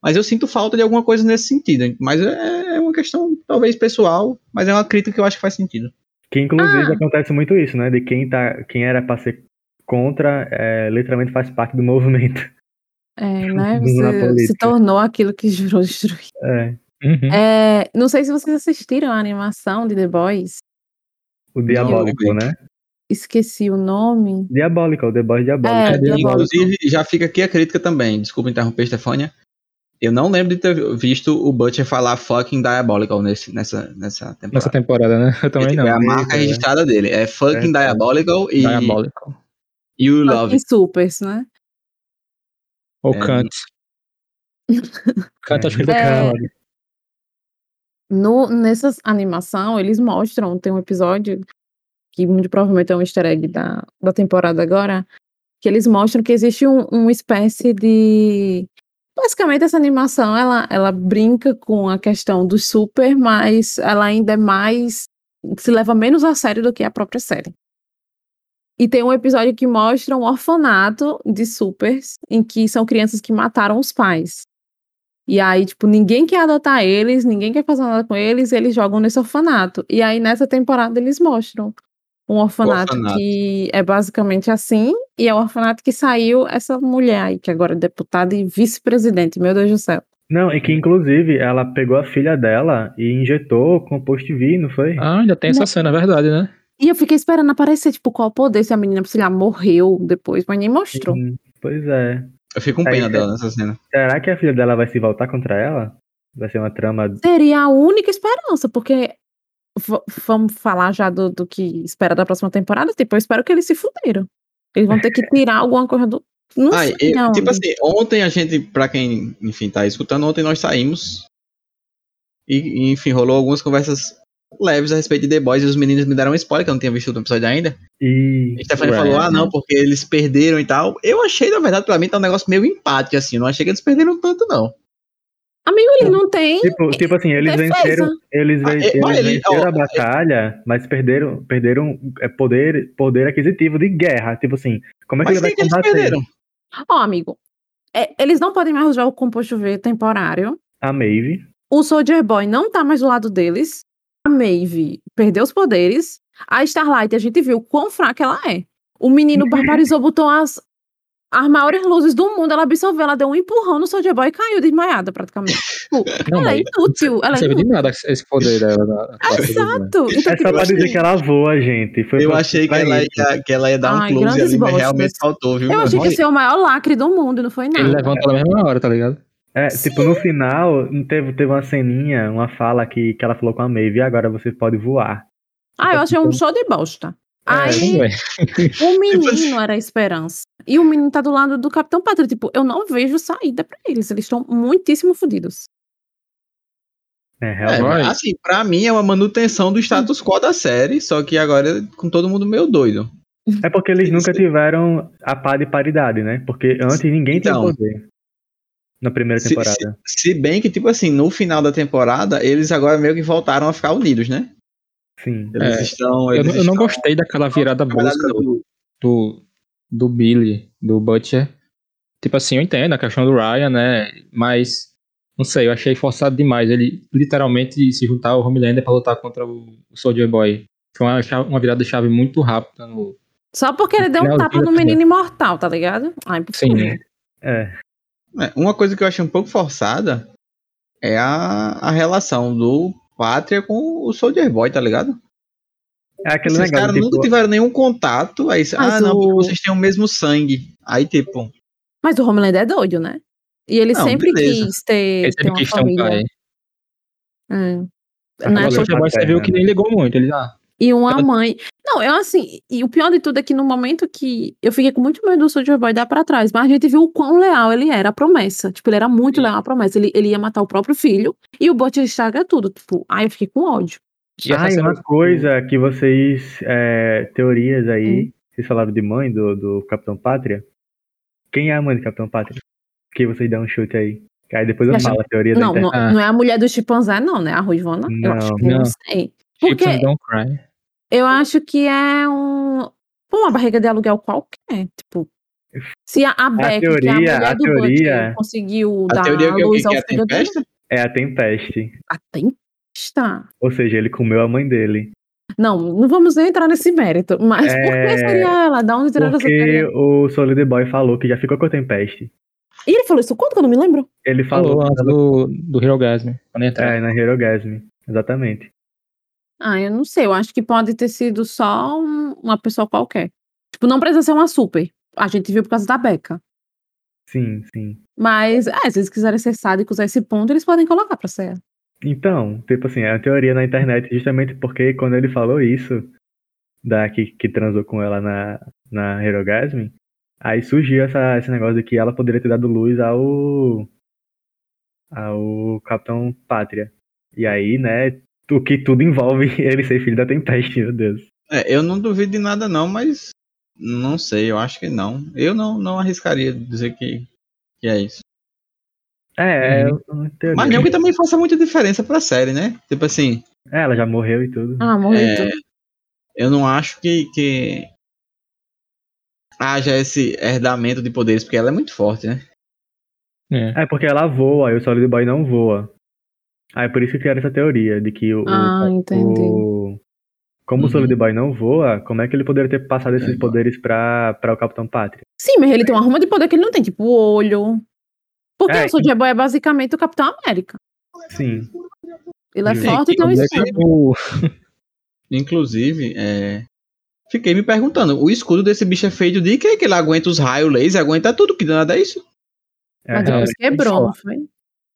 mas eu sinto falta de alguma coisa nesse sentido. Mas é, é uma questão, talvez, pessoal, mas é uma crítica que eu acho que faz sentido. Que inclusive Ah. acontece muito isso, né? De quem, tá, quem era pra ser contra, é, literalmente faz parte do movimento. é, né? Você se tornou aquilo que jurou destruir. É. Uhum. É, não sei se vocês assistiram a animação de The Boys. O diabólico, né? Esqueci o nome. Diabólico, o The Boys diabólico. É, É. Inclusive, já fica aqui a crítica também. Desculpa interromper, Stefania. Eu não lembro de ter visto o Butcher falar fucking diabolical nesse, nessa, nessa temporada. Nessa temporada, né? Eu também É, não. é a marca é. registrada dele. É fucking É, é. diabolical e. You Love It. Supers, né? Ou É. Kant. Kant acho que ele É. No, nessa animação, eles mostram, tem um episódio que muito provavelmente é um easter egg da, da temporada agora, que eles mostram que existe um, uma espécie de. Basicamente, essa animação ela, ela brinca com a questão do super, mas ela ainda é mais. se leva menos a sério do que a própria série. E tem um episódio que mostra um orfanato de supers, em que são crianças que mataram os pais. E aí, tipo, ninguém quer adotar eles, ninguém quer fazer nada com eles, eles jogam nesse orfanato. E aí, nessa temporada, eles mostram um orfanato, orfanato. que é basicamente assim, e é o orfanato que saiu essa mulher aí, que agora é deputada e vice-presidente, meu Deus do céu. Não, e que inclusive ela pegou a filha dela e injetou composto V, não foi? Ah, ainda tem essa Não. cena, é verdade, né? E eu fiquei esperando aparecer, tipo, qual o poder, se a menina, sei lá, morreu depois, mas nem mostrou. Hum, Pois é. Eu fico com pena é. dela nessa cena. Será que a filha dela vai se voltar contra ela? Vai ser uma trama. Seria a única esperança, porque vamos falar já do, do que espera da próxima temporada, tipo, eu espero que eles se fuderam. Eles vão ter que tirar alguma coisa do. Não Ah, sei e- aonde. tipo assim, ontem a gente, pra quem, enfim, tá escutando, ontem nós saímos e, e, enfim, rolou algumas conversas leves a respeito de The Boys e os meninos me deram um spoiler, que eu não tinha visto o episódio ainda. E. A Stephanie Right. falou, ah, não, porque eles perderam e tal. Eu achei, na verdade, pra mim tá um negócio meio empate, assim, eu não achei que eles perderam tanto, não. Amigo, ele não tem. Tipo, tipo assim, eles Defesa. venceram, eles, Ah, é, eles ele- venceram ó, a batalha, mas perderam, perderam é, poder, poder aquisitivo de guerra. Tipo assim, como é que Mas ele vai combater? perderam? Ó, amigo, é, eles não podem mais usar o composto V temporário. A Maeve. O Soldier Boy não tá mais do lado deles. A Maeve perdeu os poderes. A Starlight, a gente viu quão fraca ela é. O menino barbarizou, botou as, as maiores luzes do mundo, ela absorveu, ela deu um empurrão no Soldier Boy e caiu desmaiada praticamente. Tipo, Não, ela é inútil. Ela não é serve de inútil. nada esse poder dela. na- na quarta edição. Exato. Então, É só tipo, pra dizer que ela voa, gente. Foi Eu achei que ela, ia, que ela ia dar um Ai, close grandes ali, mas realmente faltou, viu? eu mano? achei que ia ser o maior lacre do mundo não foi Ele nada. levanta na mesma hora, tá ligado? É, tipo, no final, teve, teve uma ceninha, uma fala que, que ela falou com a Maeve, e agora você pode voar. Ah, eu achei um show de bosta. Aí, Ué. o menino era a esperança. E o menino tá do lado do Capitão Pátria. Tipo, eu não vejo saída pra eles. Eles estão muitíssimo fodidos. É, É, realmente. Vai. assim, pra mim é uma manutenção do status quo da série, só que agora com todo mundo meio doido. É porque eles nunca tiveram a pá de paridade, né? Porque antes ninguém Então. tinha poder. Na primeira Se, temporada. se- se bem que, tipo assim, no final da temporada, eles agora meio que voltaram a ficar unidos, né? Sim. Eles É, estão. Eu, Eles não- eu não gostei daquela virada brusca do, do, do Billy, do Butcher. Tipo assim, eu entendo a questão do Ryan, né? Mas, não sei, eu achei forçado demais. Ele literalmente se juntar ao Homelander pra lutar contra o Soldier Boy. Foi uma, chave- uma virada de chave muito rápida. No... Só porque ele deu um tapa no menino imortal, tá ligado? Ai, por Sim? É. É, uma coisa que eu achei um pouco forçada é a, a relação do Pátria com o Soldier Boy, tá ligado? É aquele Esses caras tipo, nunca tiveram nenhum contato. Aí, ah, não, o- porque vocês têm o mesmo sangue. Aí, tipo, Mas o Homelander é doido, né? E ele Não, sempre beleza. quis ter, Ele ter sempre uma quis ter um família. pai. É. Né? O Soldier Boy você viu que nem ligou muito. Ele, ah, E uma mãe. Não, eu assim, e o pior de tudo é que no momento que eu fiquei com muito medo do Soldier Boy dar pra trás, mas a gente viu o quão leal ele era, a promessa. Tipo, ele era muito Sim. leal à promessa. Ele, ele ia matar o próprio filho e o Butcher estraga tudo. Tipo, aí eu fiquei com ódio. e essa Ah, e uma coisa que vocês. é, teorias aí. Hum. Vocês falaram de mãe do, do Capitão Pátria. Quem é a mãe do Capitão Pátria? Que vocês dão um chute aí. Aí depois eu Acho- falo a teoria da Não, não, internet. Ah. não é a mulher do chimpanzé, não, né? A Ruivona. eu acho que eu não Não. sei. Porque Don't Cry. Eu acho que é um. Pô, uma barriga de aluguel qualquer. Tipo. Se a, a Beck, que é a teoria- mulher a do teoria- Butcher, conseguiu a dar teoria é que, luz que, ao que é a filho dele? É a Tempeste. a tempesta. Ou seja, ele comeu a mãe dele. Não, não vamos nem entrar nesse mérito. Mas por É, que seria ela? Da onde tiraram essa Porque teoria? o Solid Boy falou que já ficou com a Tempeste. E ele falou isso quando que eu não me lembro? Ele falou. Falou do, do. Quando entrar. É, na Herogasm. Exatamente. Ah, eu não sei. Eu acho que pode ter sido só um- uma pessoa qualquer. Tipo, não precisa ser uma super. A gente viu por causa da Becca. Sim, sim. Mas, é, se eles quiserem ser sádicos a esse ponto, eles podem colocar pra ser. Então, tipo assim, é uma teoria na internet justamente porque quando ele falou isso, da que, que transou com ela na, na Herogasm, aí surgiu essa, esse negócio de que ela poderia ter dado luz ao. ao Capitão Pátria. E aí, né, o que tudo envolve ele ser filho da Tempeste, meu Deus. É, eu não duvido de nada, não, mas não sei, eu acho que não. Eu não, não arriscaria dizer que, que é isso. É, é Uhum. Mas não que também faça muita diferença pra série, né? Tipo assim, É, ela já morreu e tudo. Ah, morreu É, tudo. eu não acho que, que haja esse herdamento de poderes, porque ela é muito forte, né? É. É porque ela voa e o Solid Boy não voa. Aí por isso que criaram essa teoria de que o. Ah, o- entendi. o- como Uhum. o Solid Boy não voa, como é que ele poderia ter passado esses É. poderes pra, pra o Capitão Pátria? Sim, mas ele tem uma arma de poder que ele não tem, tipo o olho. Porque É, o Soldier Boy é basicamente o Capitão América. Sim. Ele é Sim, forte e tem um Mas é escudo. que o- Inclusive, é, fiquei me perguntando, o escudo desse bicho é feito de quê? Que ele aguenta os raios laser, aguenta tudo, que nada é isso? É, Mas depois quebrou, não foi?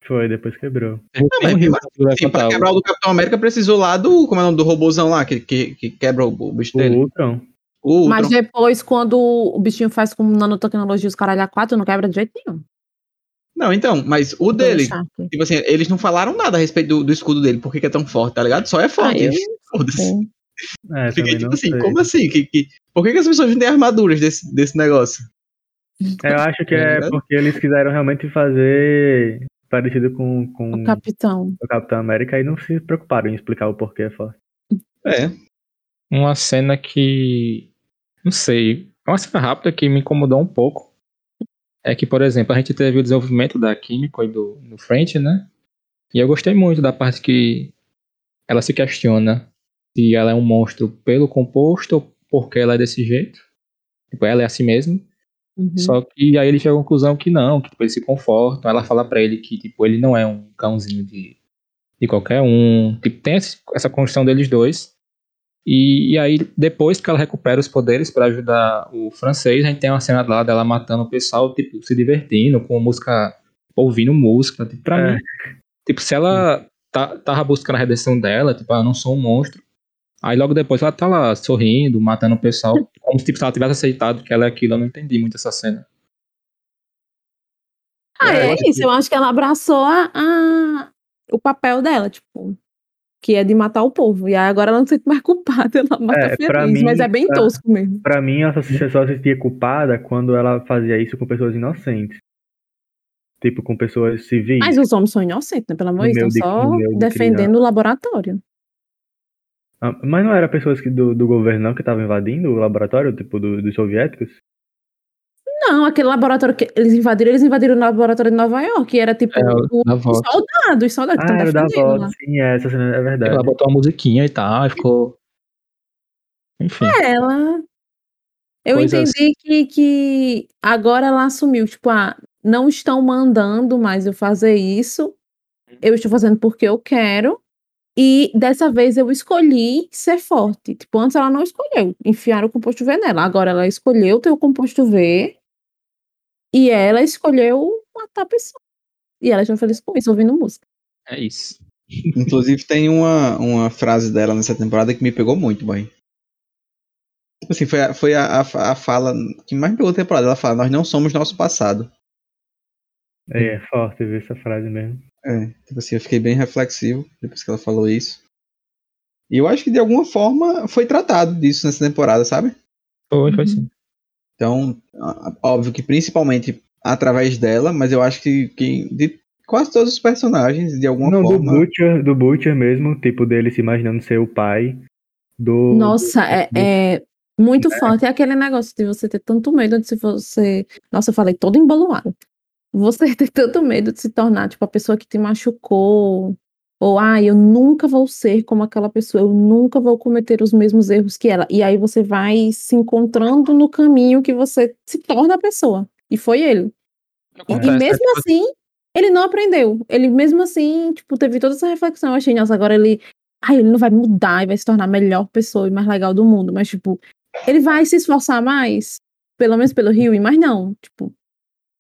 Foi, depois quebrou. Tem mas- um mas- Sim, pra matar o- quebrar o do Capitão América precisou lá do, como é o nome do robôzão lá, que, que, que quebra o, o bicho O dele. Ultron. O Mas Ultron. depois, quando o bichinho faz com nanotecnologia os caralho a quatro, não quebra de jeito nenhum. Não, então, mas o dele, tipo assim, eles não falaram nada a respeito do, do escudo dele, por que é tão forte, tá ligado? Só é forte. Ah, eu- Foda-se. É, Fiquei tipo não assim, sei. como assim? Que, que, por que, que as pessoas não têm armaduras desse, desse negócio? Eu acho que Tá é ligado? porque eles quiseram realmente fazer parecido com, com O capitão. o Capitão América e não se preocuparam em explicar o porquê é forte. É. uma cena que. Não sei. É uma cena rápida que me incomodou um pouco. É que, por exemplo, a gente teve o desenvolvimento da Químico e do, do French, né? E eu gostei muito da parte que ela se questiona se ela é um monstro pelo composto ou porque ela é desse jeito. Tipo, ela é assim mesmo. Uhum. Só que aí ele chega à conclusão que não, que tipo, eles se confortam. Ela fala pra ele que tipo, ele não é um cãozinho de, de qualquer um. Tipo, tem esse- essa construção deles dois. E, e aí, depois que ela recupera os poderes pra ajudar o francês, a gente tem uma cena lá dela matando o pessoal, tipo, se divertindo, com música, ouvindo música. Tipo, pra É. mim, tipo, se ela tá, tava buscando a redenção dela, tipo, ah, eu não sou um monstro. Aí logo depois ela tá lá sorrindo, matando o pessoal, como se tipo, se ela tivesse aceitado que ela é aquilo. Eu não entendi muito essa cena. Ah, É, é isso. Eu acho que ela abraçou a, a- o papel dela, tipo, que é de matar o povo. E aí agora ela não se sente mais culpada, ela mata É, feliz. mim, mas é bem pra- tosco mesmo. Pra mim, ela só se, sentia culpada quando ela fazia isso com pessoas inocentes. Tipo, com pessoas civis. Mas os homens são inocentes, né? Pelo amor de Deus, estão de- só de defendendo o laboratório. Ah, Mas não era pessoas que do, do governo não que estavam invadindo o laboratório, tipo, do- dos soviéticos? Não, aquele laboratório que eles invadiram, eles invadiram o laboratório de Nova York, que era tipo É, o os soldados, os soldados que Ah, estão era da voz, sim, é, essa cena é verdade. Ela botou uma musiquinha e tal, e ficou. Enfim. Ela. Eu Coisas- entendi que, que agora ela assumiu, tipo, ah, não estão mandando mais eu fazer isso. Eu estou fazendo porque eu quero. E dessa vez eu escolhi ser forte. Tipo, antes ela não escolheu enfiar o composto V nela. Agora ela escolheu ter o composto V e ela escolheu matar a pessoa. E ela já feliz com isso, ouvindo música. É isso. Inclusive tem uma, uma frase dela nessa temporada que me pegou muito, boy. Tipo assim, foi, a, foi a, a, a fala que mais me pegou a temporada. Ela fala, nós não somos nosso passado. É, é forte ver essa frase mesmo. É, tipo assim, eu fiquei bem reflexivo depois que ela falou isso. E eu acho que de alguma forma foi tratado disso nessa temporada, sabe? Foi, foi sim. Então, óbvio que principalmente através dela, mas eu acho que, que de quase todos os personagens, de alguma Não, do forma. Butcher, do Butcher mesmo, tipo, dele se imaginando ser o pai do. Nossa, do- é, é muito forte. É aquele negócio de você ter tanto medo de se você. Nossa, eu falei todo embolado. Você ter tanto medo de se tornar, tipo, a pessoa que te machucou. Ou, ah, eu nunca vou ser como aquela pessoa, eu nunca vou cometer os mesmos erros que ela. E aí você vai se encontrando no caminho que você se torna a pessoa. E foi ele. E, e Acontece, né? mesmo Tipo, assim, ele não aprendeu. Ele mesmo assim, tipo, teve toda essa reflexão. Eu achei, nossa, agora ele. Ai, ele não vai mudar e vai se tornar a melhor pessoa e mais legal do mundo. Mas, tipo, ele vai se esforçar mais, pelo menos pelo Rio, mas não. Tipo,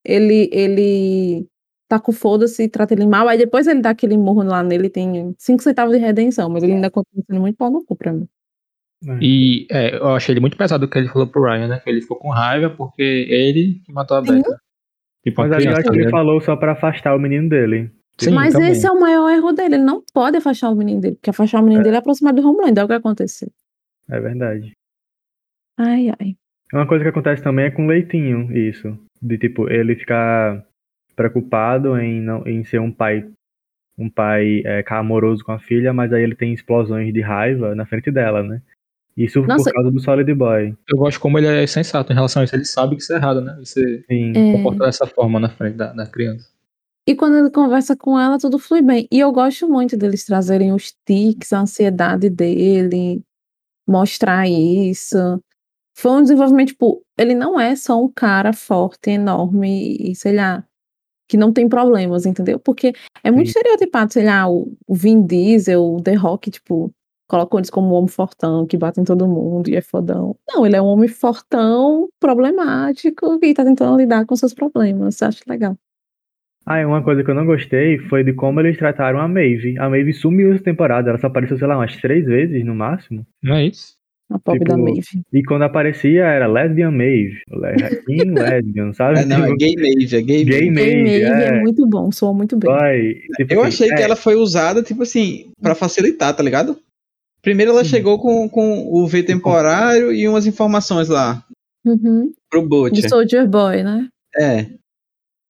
ele, ele tá com foda-se e trata ele mal. Aí depois ele dá aquele morro lá nele, tem cinco centavos de redenção, mas ele ainda continua sendo muito pau no cu pra mim. É. E é, eu achei ele muito pesado o que ele falou pro Ryan, né? Que ele ficou com raiva porque ele que matou a Sim. Becca. Tipo, Mas ali eu criança, acho que ele né? falou só pra afastar o menino dele. Sim, mas também. esse é o maior erro dele. Ele não pode afastar o menino dele, porque afastar o menino dele é aproximar do Homeland. É o que aconteceu. É verdade. Ai, ai. Uma coisa que acontece também é com o Leitinho, isso. De tipo, ele ficar preocupado em, não, em ser um pai um pai é, amoroso com a filha, mas aí ele tem explosões de raiva na frente dela, né? Isso Nossa. por causa do Solid Boy. Eu gosto como ele é sensato em relação a isso. Ele sabe que isso é errado, né? Você Sim. É. comporta dessa forma na frente da, da criança. E quando ele conversa com ela, tudo flui bem. E eu gosto muito deles trazerem os tics, a ansiedade dele, mostrar isso. Foi um desenvolvimento, tipo, ele não é só um cara forte, enorme e, sei lá, que não tem problemas, entendeu? Porque é muito Sim. estereotipado, sei lá, o, Vin Diesel, o The Rock, tipo, colocam eles como um homem fortão, que bate em todo mundo e é fodão. Não, ele é um homem fortão, problemático, e tá tentando lidar com seus problemas. Acho legal. Ah, e uma coisa que eu não gostei foi de como eles trataram a Maeve. A Maeve sumiu essa temporada, ela só apareceu, sei lá, umas três vezes no máximo. Não é isso? A pobre Tipo, da Maeve. E quando aparecia era Lesbian Maeve. le- In Lesbian, sabe? É, não, é Tipo, gay Maeve, é gay Gay Maeve. Gay Maeve, é. é. muito bom, soa muito bem. Vai, tipo Eu assim, achei que é, ela foi usada, tipo assim, pra facilitar, tá ligado? Primeiro ela chegou com, com o V temporário e umas informações lá Uhum. pro Butcher. Soldier Boy, né? É.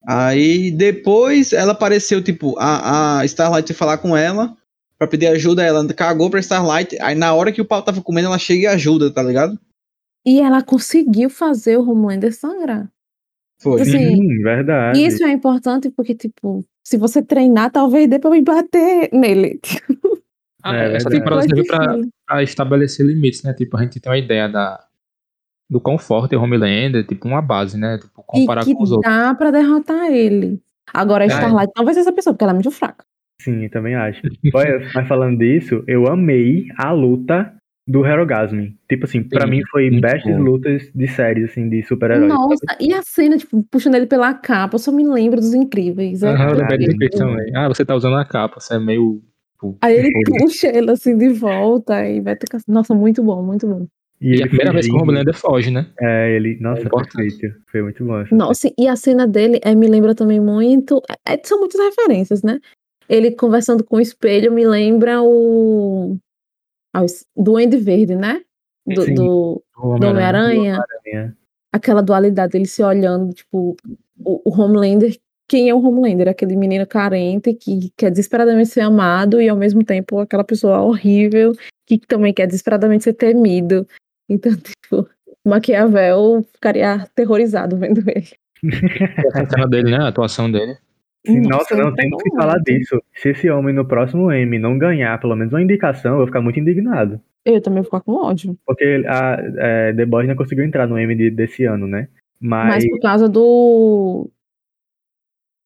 Aí depois ela apareceu, tipo, a, a Starlight falar com ela pra pedir ajuda, ela cagou pra Starlight. Aí na hora que o pau tava comendo, ela chega e ajuda, tá ligado? E ela conseguiu fazer o Homelander sangrar. Foi. Assim, Sim, verdade. E isso é importante porque, tipo, se você treinar, talvez dê pra me bater nele. Ah, É essa verdade. temporada Mas, serviu pra, pra estabelecer limites, né? Tipo, a gente tem uma ideia da, do conforto e Homelander, tipo, uma base, né? Tipo, E comparar que com os outros. dá pra derrotar ele. Agora a É. Starlight não vai ser essa pessoa, porque ela é muito fraca. Sim, também acho. Olha, mas falando disso, eu amei a luta do Herogasm. Tipo assim, pra Sim, mim foi muito best bom. lutas de séries, assim, de super-heróis. Nossa, e a cena, tipo, puxando ele pela capa, eu só me lembro dos incríveis. É incrível. Chris também. Ah, você tá usando a capa, você é meio. tipo, Aí ele puxa ele assim de volta e vai tocar. Nossa, muito bom, muito bom. E E a primeira vez que o. Homelander foge, né? É, ele. Nossa, importante. perfeito. Foi muito bom. Nossa, e a cena dele é, me lembra também muito. é, são muitas referências, né? Ele conversando com o espelho me lembra o. Duende Verde, né? Do, Sim. do, do Homem-Aranha. Homem-Aranha. Aquela dualidade, ele se olhando, tipo, o, o Homelander. Quem é o Homelander? Aquele menino carente que quer desesperadamente ser amado e ao mesmo tempo aquela pessoa horrível que também quer desesperadamente ser temido. Então, tipo, Maquiavel ficaria aterrorizado vendo ele. Essa cena dele, né? A atuação dele. Nossa, nossa, ele não tem pegou que falar disso. Se esse homem no próximo M não ganhar pelo menos uma indicação, eu vou ficar muito indignado. Eu também vou ficar com ódio. Porque a é, The Boys não conseguiu entrar no M de- desse ano, né? Mas Mas, por causa do.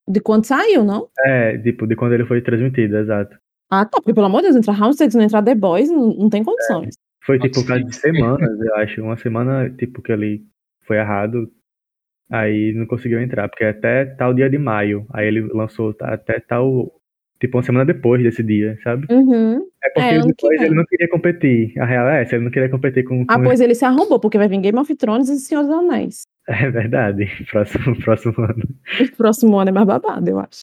De quando saiu, não? É, tipo, de quando ele foi transmitido, exato. Ah, tá. Porque, pelo amor de Deus, entrar Round 6 e não entrar The Boys, não, não tem condições. Foi Pode tipo por causa de semanas, eu acho. Uma semana, tipo, que ele foi errado. Aí não conseguiu entrar, porque até tal dia de maio. Aí ele lançou até tal. Tipo, uma semana depois desse dia, sabe? Uhum. É porque É, depois ele não queria competir. A real é essa, ele não queria competir com. Ah, com- pois ele se arrombou, porque vai vir Game of Thrones e Senhor dos Anéis. É verdade. Próximo, próximo ano. O próximo ano é mais babado, eu acho.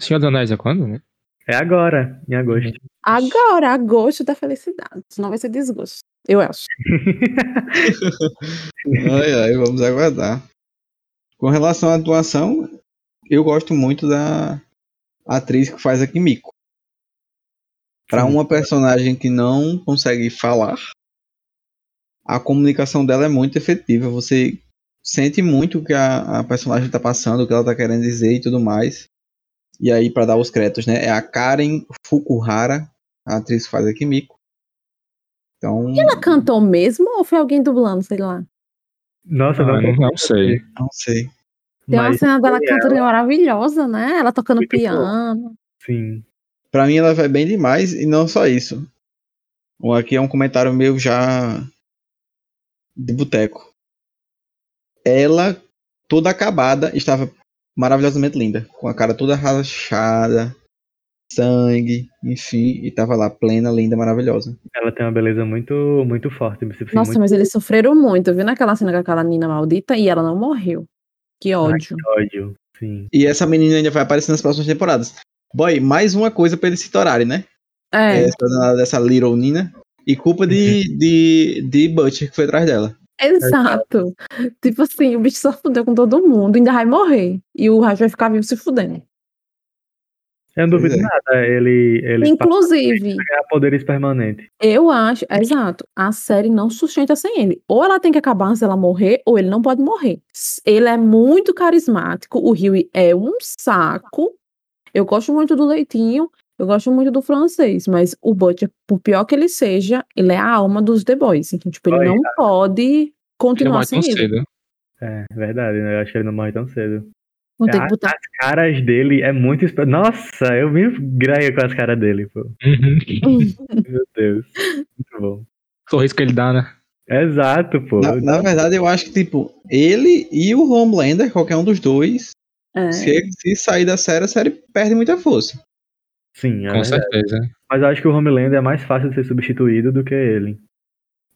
Senhor dos Anéis é quando? né? É agora, em agosto. Agora, agosto da felicidade. Senão vai ser desgosto. Eu acho. Ai, ai, vamos aguardar. Com relação à atuação, eu gosto muito da atriz que faz a Kimiko. Para uma personagem que não consegue falar, a comunicação dela é muito efetiva. Você sente muito o que a, a personagem está passando, o que ela está querendo dizer e tudo mais. E aí, para dar os créditos, né? É a Karen Fukuhara, a atriz que faz a Kimiko. Então, Ela cantou mesmo ou foi alguém dublando, sei lá? Nossa, Ah, não, não, não sei. não sei. Tem uma cena dela foi cantando maravilhosa, né? Ela tocando Muito piano. sim. Pra mim ela vai bem demais e não só isso. Bom, Aqui é um comentário meu já de boteco. Ela, toda acabada, estava maravilhosamente linda, com a cara toda rachada, sangue, enfim, e tava lá plena, linda, maravilhosa. Ela tem uma beleza muito, muito forte. Nossa, muito mas eles sofreram muito, viu? Naquela cena com aquela Nina maldita e ela não morreu. Que ódio. ódio. Sim. E essa menina ainda vai aparecer nas próximas temporadas. Boy, mais uma coisa pra eles se torarem, né? É, Essa danada dessa Little Nina. E culpa de, de, de Butcher que foi atrás dela. exato. Tipo assim, o bicho só fudeu com todo mundo, ainda vai morrer. E o Raj vai ficar vivo se fudendo. Eu não duvido é. nada. Ele, ele Inclusive, ganhar poderes permanentes. eu acho, exato, a série não sustenta sem ele. Ou ela tem que acabar antes dela morrer, ou ele não pode morrer. Ele é muito carismático, o Rio é um saco. Eu gosto muito do Leitinho, eu gosto muito do francês, mas o Butcher, por pior que ele seja, ele é a alma dos The Boys. Então, tipo, ele Olha, não pode Ele não continuar morre sem tão ele. cedo. É, verdade, né? Eu acho que ele não morre tão cedo. Ah, que botar. As caras dele é muito. Nossa, eu me graio com as caras dele, pô. Uhum. Meu Deus. Muito bom. Sorriso que ele dá, né? Exato, pô. Na, na verdade, eu acho que, tipo, ele e o Homelander, qualquer um dos dois, É. se, se sair da série, a série perde muita força. Sim, é Com verdade. certeza. Mas eu acho que o Homelander é mais fácil de ser substituído do que ele.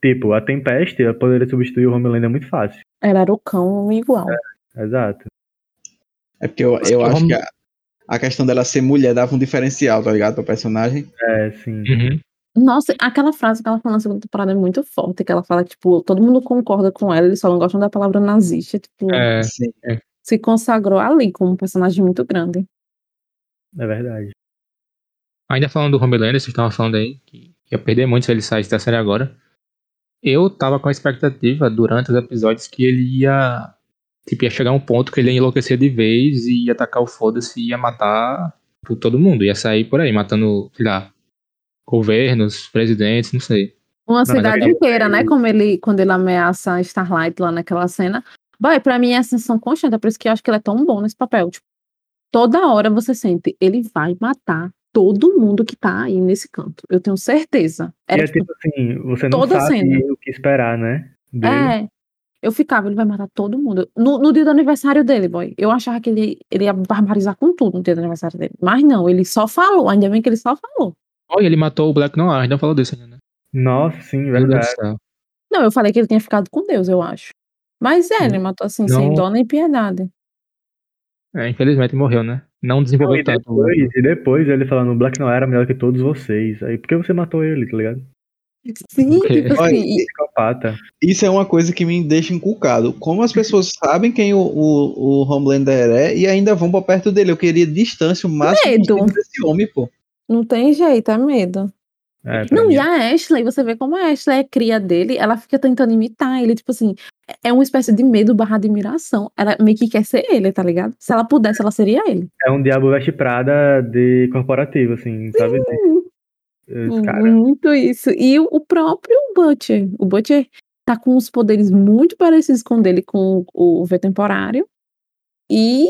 Tipo, a Tempeste eu poderia substituir o Homelander muito fácil. Era o cão igual. Exato. É porque eu, Acho eu acho que a, a questão dela ser mulher dava um diferencial, tá ligado? Pro personagem. É, sim. Uhum. Nossa, aquela frase que ela fala na segunda temporada é muito forte, que ela fala que, tipo, todo mundo concorda com ela, eles só não gostam da palavra nazista. Tipo, É, Sim. se consagrou ali como um personagem muito grande. É verdade. ainda falando do Homelander, vocês estavam falando aí que ia perder muito se ele saísse da série agora. Eu tava com a expectativa durante os episódios que ele ia. Tipo, ia chegar um ponto que ele ia enlouquecer de vez e ia atacar o foda-se e ia matar tipo, todo mundo. Ia sair por aí, matando, sei lá, governos, presidentes, não sei. Uma mas cidade aquela- inteira, né? Como ele, quando ele ameaça Starlight lá naquela cena. Vai, pra mim é ascensão constante, é por isso que eu acho que ele é tão bom nesse papel. Tipo, toda hora você sente, ele vai matar todo mundo que tá aí nesse canto. Eu tenho certeza. E Era é tipo, tipo assim, você não toda sabe cena. o que esperar, né? Dele. É. Eu ficava, ele vai matar todo mundo. No, no dia do aniversário dele, boy, eu achava que ele, ele ia barbarizar com tudo no dia do aniversário dele. Mas não, ele só falou. Ainda bem que ele só falou. Olha, ele matou o Black Noir, não falou disso ainda, né? Nossa, sim, verdade. do céu. Não, eu falei que ele tinha ficado com Deus, eu acho. Mas é, ele matou assim, sem Não. dó nem piedade. É, infelizmente morreu, né? Não desenvolveu e, tanto. depois, e depois ele falando, o Black não era melhor que todos vocês. Aí por que você matou ele, tá ligado? Sim, tipo assim. Psicopata. Isso é uma coisa que me deixa encucado. Como as pessoas sabem quem o, o, o Homelander é e ainda vão pra perto dele. Eu queria distância o máximo Medo. possível desse homem, pô. Não tem jeito, é medo. É, Não, mim, e a Ashley, você vê como a Ashley é cria dele, ela fica tentando imitar ele, tipo assim, é uma espécie de medo barra admiração. Ela meio que quer ser ele, tá ligado? Se ela pudesse, ela seria ele. é um diabo veste prada de corporativo, assim, sabe? Os caras. Muito isso. E o próprio Butcher. O Butcher tá com os poderes muito parecidos com o dele, com o V temporário. E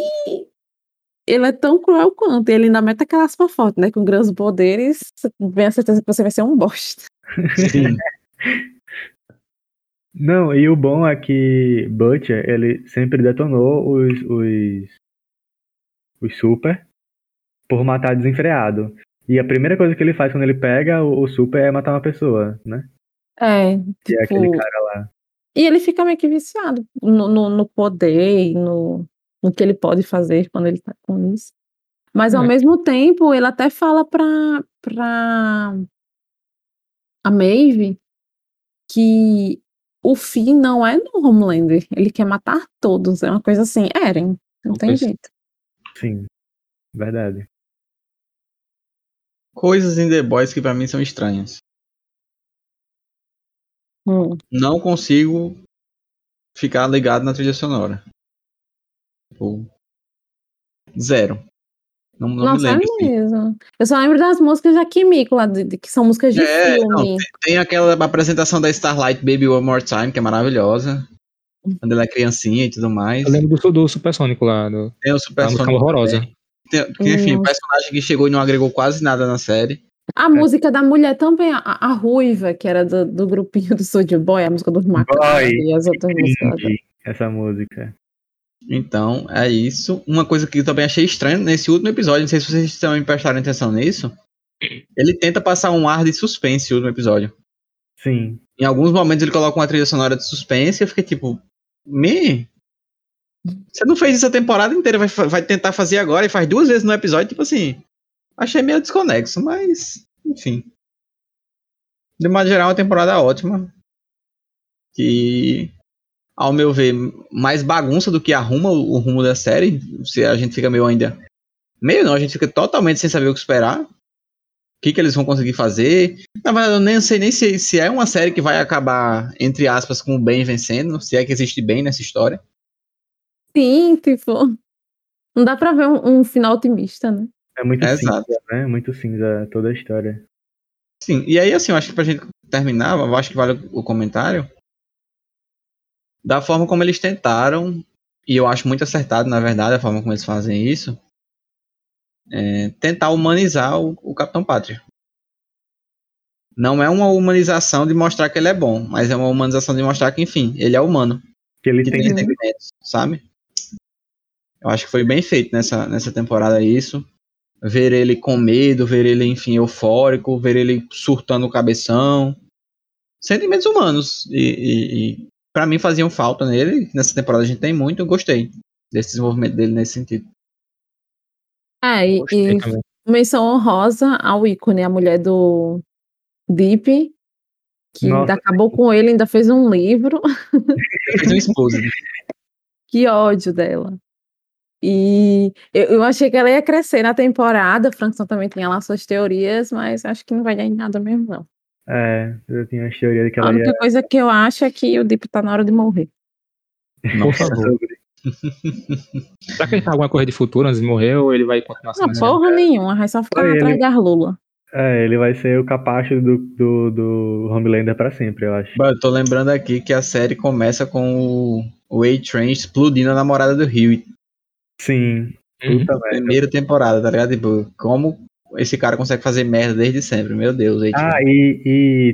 ele é tão cruel quanto. Ele ainda mete aquelas fofotas, né? Com grandes poderes, vem a certeza que você vai ser um bosta. Sim. Não, e o bom é que Butcher, ele sempre detonou os, os, os super por matar desenfreado. E a primeira coisa que ele faz quando ele pega o, o super é matar uma pessoa, né? É, Que é aquele tipo, cara lá. E ele fica meio que viciado no, no, no poder e no, no que ele pode fazer quando ele tá com isso. Mas ao É. mesmo tempo, ele até fala pra, pra a Maeve que o fim não é no Homelander. Ele quer matar todos. É uma coisa assim, Eren. Não tem jeito. Sim, verdade. Coisas em The Boys que pra mim são estranhas. Hum. Não consigo ficar ligado na trilha sonora. Tipo, zero. Não, não me Nossa, é lembro. assim. mesmo. Eu só lembro das músicas da Kimiko, lá, de, de- que são músicas de É, não, filme. Tem aquela apresentação da Starlight Baby One More Time, que é maravilhosa. Quando ela é criancinha e tudo mais. Eu lembro do, do Supersônico lá, do, Tem o a Super música Sonic horrorosa. também. Enfim, o Nossa. personagem que chegou e não agregou quase nada na série. A música da mulher também, a, a Ruiva, que era do, do grupinho do Soulja Boy, a música dos macacos e as outras músicas. Cringe, essa música. Então, é isso. Uma coisa que eu também achei estranha nesse último episódio, não sei se vocês também prestaram atenção nisso. Ele tenta passar um ar de suspense no último episódio. Sim. Em alguns momentos ele coloca uma trilha sonora de suspense e eu fiquei tipo, me. Você não fez isso a temporada inteira, vai, vai tentar fazer agora e faz duas vezes no episódio, tipo assim. Achei meio desconexo, mas. Enfim. De modo geral, uma temporada ótima. Que, ao meu ver, mais bagunça do que arruma o, o rumo da série. Se a gente fica meio ainda. Meio não, a gente fica totalmente sem saber o que esperar. O que, que eles vão conseguir fazer. Na verdade, eu nem sei nem se, se é uma série que vai acabar, entre aspas, com o bem vencendo. Se é que existe bem nessa história. Sim, tipo. Não dá pra ver um, um final otimista, né? É muito É, cinza, exato. né? Muito cinza toda a história. Sim, e aí assim, eu acho que pra gente terminar, eu acho que vale o comentário. Da forma como eles tentaram, e eu acho muito acertado, na verdade, a forma como eles fazem isso, é tentar humanizar o, o Capitão Pátria. Não é uma humanização de mostrar que ele é bom, mas é uma humanização de mostrar que, enfim, ele é humano, Que ele que tem tem sentimentos, sabe? Eu acho que foi bem feito nessa, nessa temporada isso. Ver ele com medo, ver ele, enfim, eufórico, ver ele surtando o cabeção. Sentimentos humanos. E, e, e para mim faziam falta nele. Nessa temporada a gente tem muito, eu gostei desse desenvolvimento dele nesse sentido. É, e, e menção honrosa ao ícone, a mulher do Deep, que Nossa. ainda acabou com ele, ainda fez um livro. Fez um esposo. Que ódio dela. E eu, eu achei que ela ia crescer na temporada. Frankson também tinha lá suas teorias, mas acho que não vai dar em nada mesmo, não. É, eu tinha a teoria de que A ela ia única coisa que eu acho é que o Deep tá na hora de morrer. Por favor. Será que ele tá alguma coisa de futuro antes de morrer ou ele vai continuar Não, sendo porra nenhuma, vai só ficar Foi atrás ele. da Lula. É, ele vai ser o capacho do, do, do Homelander pra sempre, eu acho. Eu tô lembrando aqui que a série começa com o, o A-Train explodindo a namorada do Rio. Sim, Uhum. puta merda. Primeira temporada, tá ligado? Tipo, como esse cara consegue fazer merda desde sempre? Meu Deus, A-Train. Ah, e,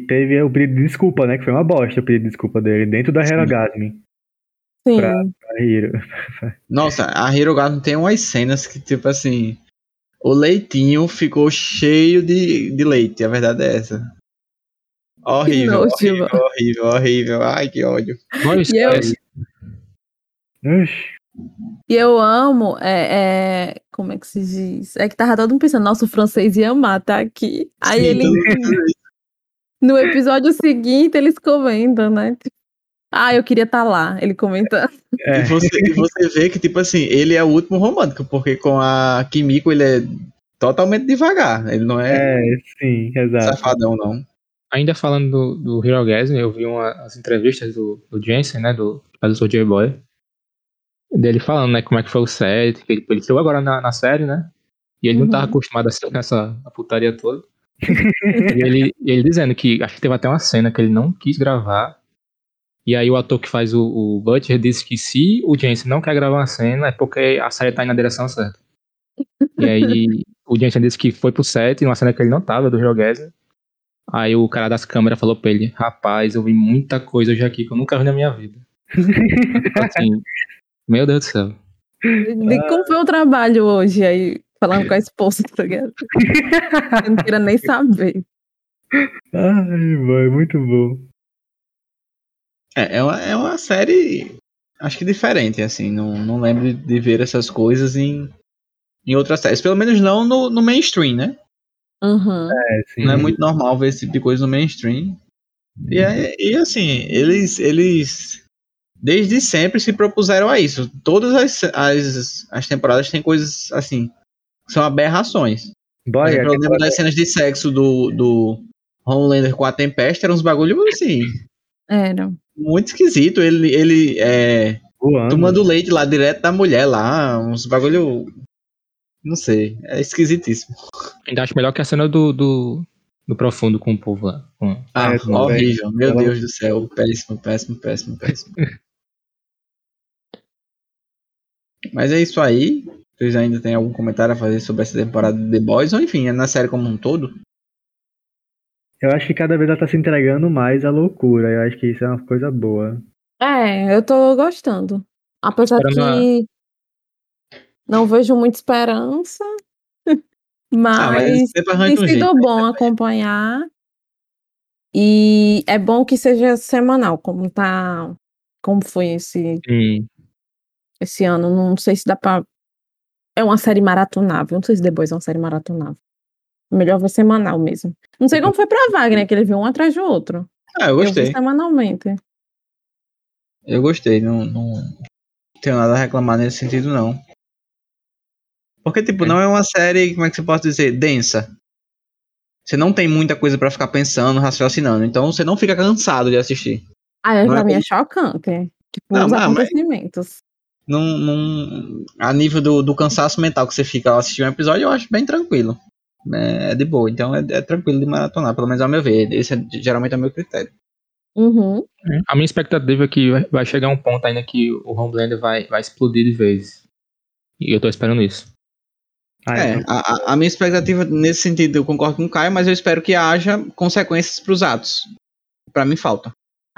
e teve o pedido de desculpa, né? Que foi uma bosta o pedido de desculpa dele, dentro da. Herogasm. Sim. Pra- A Hiro. Nossa, a Hirogasmo tem umas cenas que, tipo assim, o leitinho ficou cheio de, de leite, a verdade é essa. Horrível, horrível, horrível, horrível. Ai, que ódio. E eu- Oxi. E eu amo, é, é, como é que se diz? É que tava todo mundo pensando, nossa, o francês ia amar, tá aqui. Aí Sim, ele, no episódio seguinte, eles comentam, né? Ah, eu queria estar lá. Ele comenta. É, E, você, e você vê que, tipo assim, ele é o último romântico, porque com a Kimiko ele é totalmente devagar. Ele não é, é, sim, exato. safadão, não. ainda falando do, do Hero Gasm, eu vi uma, as entrevistas do, do Jensen, né, do, do Soldier Boy, dele falando, né, como é que foi o set, que ele, ele chegou agora na, na série, né, e ele não Uhum. tava acostumado a ser nessa a putaria toda. e ele, ele dizendo que, acho que teve até uma cena que ele não quis gravar, e aí o ator que faz o, o Butcher disse que se o Jensen não quer gravar uma cena é porque a série tá indo na direção certa. E aí o Jensen disse que foi pro set, numa cena que ele não tava, do Georgesen. Aí o cara das câmeras falou pra ele, rapaz, eu vi muita coisa hoje aqui que eu nunca vi na minha vida. Assim, meu Deus do céu. De como foi o trabalho hoje aí, falando com a esposa, tá ligado? Eu não queria nem saber. Ai, vai, muito bom. É, é uma, é uma série, acho que diferente, assim. Não, não lembro de ver essas coisas em, em outras séries. Pelo menos não no, no mainstream, né? Uhum. É, sim. Não é muito normal ver esse tipo de coisa no mainstream. E, é- e assim, eles, eles desde sempre se propuseram a isso. Todas as, as, as temporadas têm coisas assim, são aberrações. Boy, eu lembro aquela- das cenas de sexo do, do Homelander com a Tempest, eram uns bagulho assim, Era. muito esquisito. Ele, ele é, voando. tomando leite lá direto da mulher lá, uns bagulho. Não sei, é esquisitíssimo. Ainda acho melhor que a cena do, do, do Profundo com o povo lá. com- Ah, É, horrível, meu Ela- Deus do céu, péssimo, péssimo, péssimo, péssimo. Mas é isso aí. Vocês ainda têm algum comentário a fazer sobre essa temporada de The Boys? Ou enfim, é na série como um todo? Eu acho que cada vez ela tá se entregando mais à loucura. Eu acho que isso é uma coisa boa. É, eu tô gostando. Apesar Esperando que não vejo muita esperança, Ah, mas mas sempre tem um sido jeito. bom acompanhar. E é bom que seja semanal, como tá. Como foi esse, Sim. Esse ano. Não sei se dá pra. É uma série maratonável. Não sei se depois é uma série maratonável. Melhor ver semanal mesmo. Não sei como foi pra Wagner, que ele viu um atrás do outro. Ah, eu Eu vi gostei. semanalmente. Eu gostei. Não, não tenho nada a reclamar nesse sentido, não. Porque, tipo, É. não é uma série, como é que você pode dizer, densa. Você não tem muita coisa pra ficar pensando, raciocinando. Então você não fica cansado de assistir. Ah, é, Não é pra mim é como- chocante. Tipo, Não, os mas- acontecimentos. Num, num- a nível do, do cansaço mental que você fica ao assistir um episódio, eu acho bem tranquilo. É, é de boa, então é, é tranquilo de maratonar, pelo menos ao meu ver. Esse é, geralmente é o meu critério. Uhum. A minha expectativa é que vai- chegar um ponto ainda que o Homelander vai, vai explodir de vez. E eu tô esperando isso. Ah, É, então, a, a- a minha expectativa nesse sentido, eu concordo com o Caio, mas eu espero que haja consequências pros atos. Pra mim falta.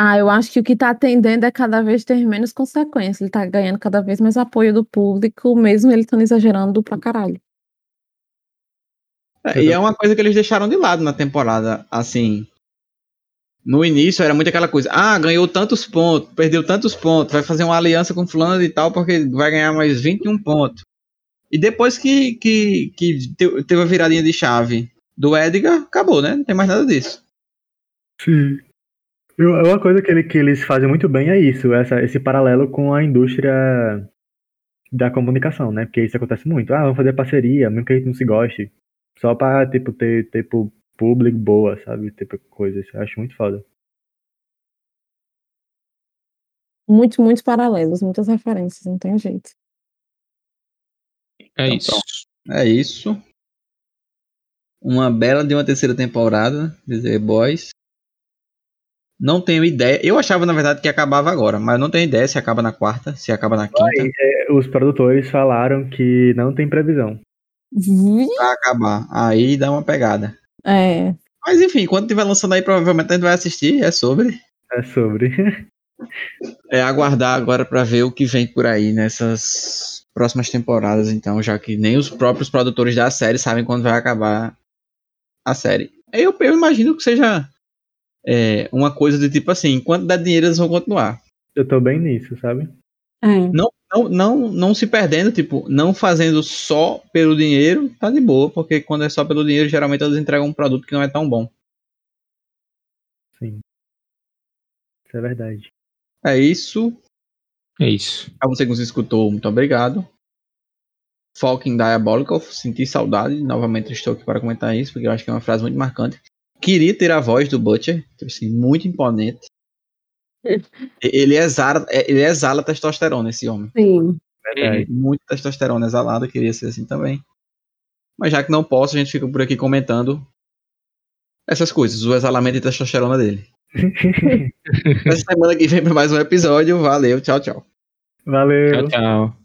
Ah, eu acho que o que tá atendendo é cada vez ter menos consequências. Ele tá ganhando cada vez mais apoio do público, mesmo ele estando exagerando pra caralho. É, e é uma coisa que eles deixaram de lado na temporada, assim. No início era muito aquela coisa, ah, ganhou tantos pontos, perdeu tantos pontos, vai fazer uma aliança com fulano e tal, porque vai ganhar mais 21 pontos. E depois que, que, que te- teve a viradinha de chave do Edgar, acabou, né? Não tem mais nada disso. Sim. Eu- Uma coisa que, ele- que eles fazem muito bem é isso, essa, esse paralelo com a indústria da comunicação, né? Porque isso acontece muito. Ah, vamos fazer parceria, mesmo que a gente não se goste. Só pra, tipo, ter, tipo, público boa, sabe? Tipo, coisas. Eu acho muito foda. Muitos, muitos paralelos, muitas referências, não tem jeito. É Então, isso. pronto. É isso. Uma bela de uma terceira temporada de The Boys. Não tenho ideia. Eu achava, na verdade, que acabava agora, mas não tenho ideia se acaba na quarta, se acaba na quinta. É, Os produtores falaram que não tem previsão. Pra acabar. Aí dá uma pegada. É, Mas enfim, quando tiver lançando aí, provavelmente a gente vai assistir. É sobre. É sobre. É aguardar agora pra ver o que vem por aí nessas próximas temporadas, então, já que nem os próprios produtores da série sabem quando vai acabar a série. Eu, eu imagino que seja é, uma coisa de tipo assim, enquanto der dinheiro eles vão continuar. Eu tô bem nisso, sabe? é. Não, não, não se perdendo, tipo, não fazendo só pelo dinheiro, tá de boa, porque quando é só pelo dinheiro, geralmente eles entregam um produto que não é tão bom. Sim. Isso é verdade. É isso. É isso. A você que nos escutou, muito obrigado. Fucking Diabolical, senti saudade. Novamente estou aqui para comentar isso, porque eu acho que é uma frase muito marcante. Queria ter a voz do Butcher, assim, muito imponente. Ele exala, é, ele exala testosterona, esse homem. Sim. Verdade. Muito testosterona exalada, queria ser assim também. Mas já que não posso, a gente fica por aqui comentando essas coisas, o exalamento de testosterona dele. Essa semana que vem para mais um episódio. Valeu, tchau, tchau. Valeu. Tchau, tchau.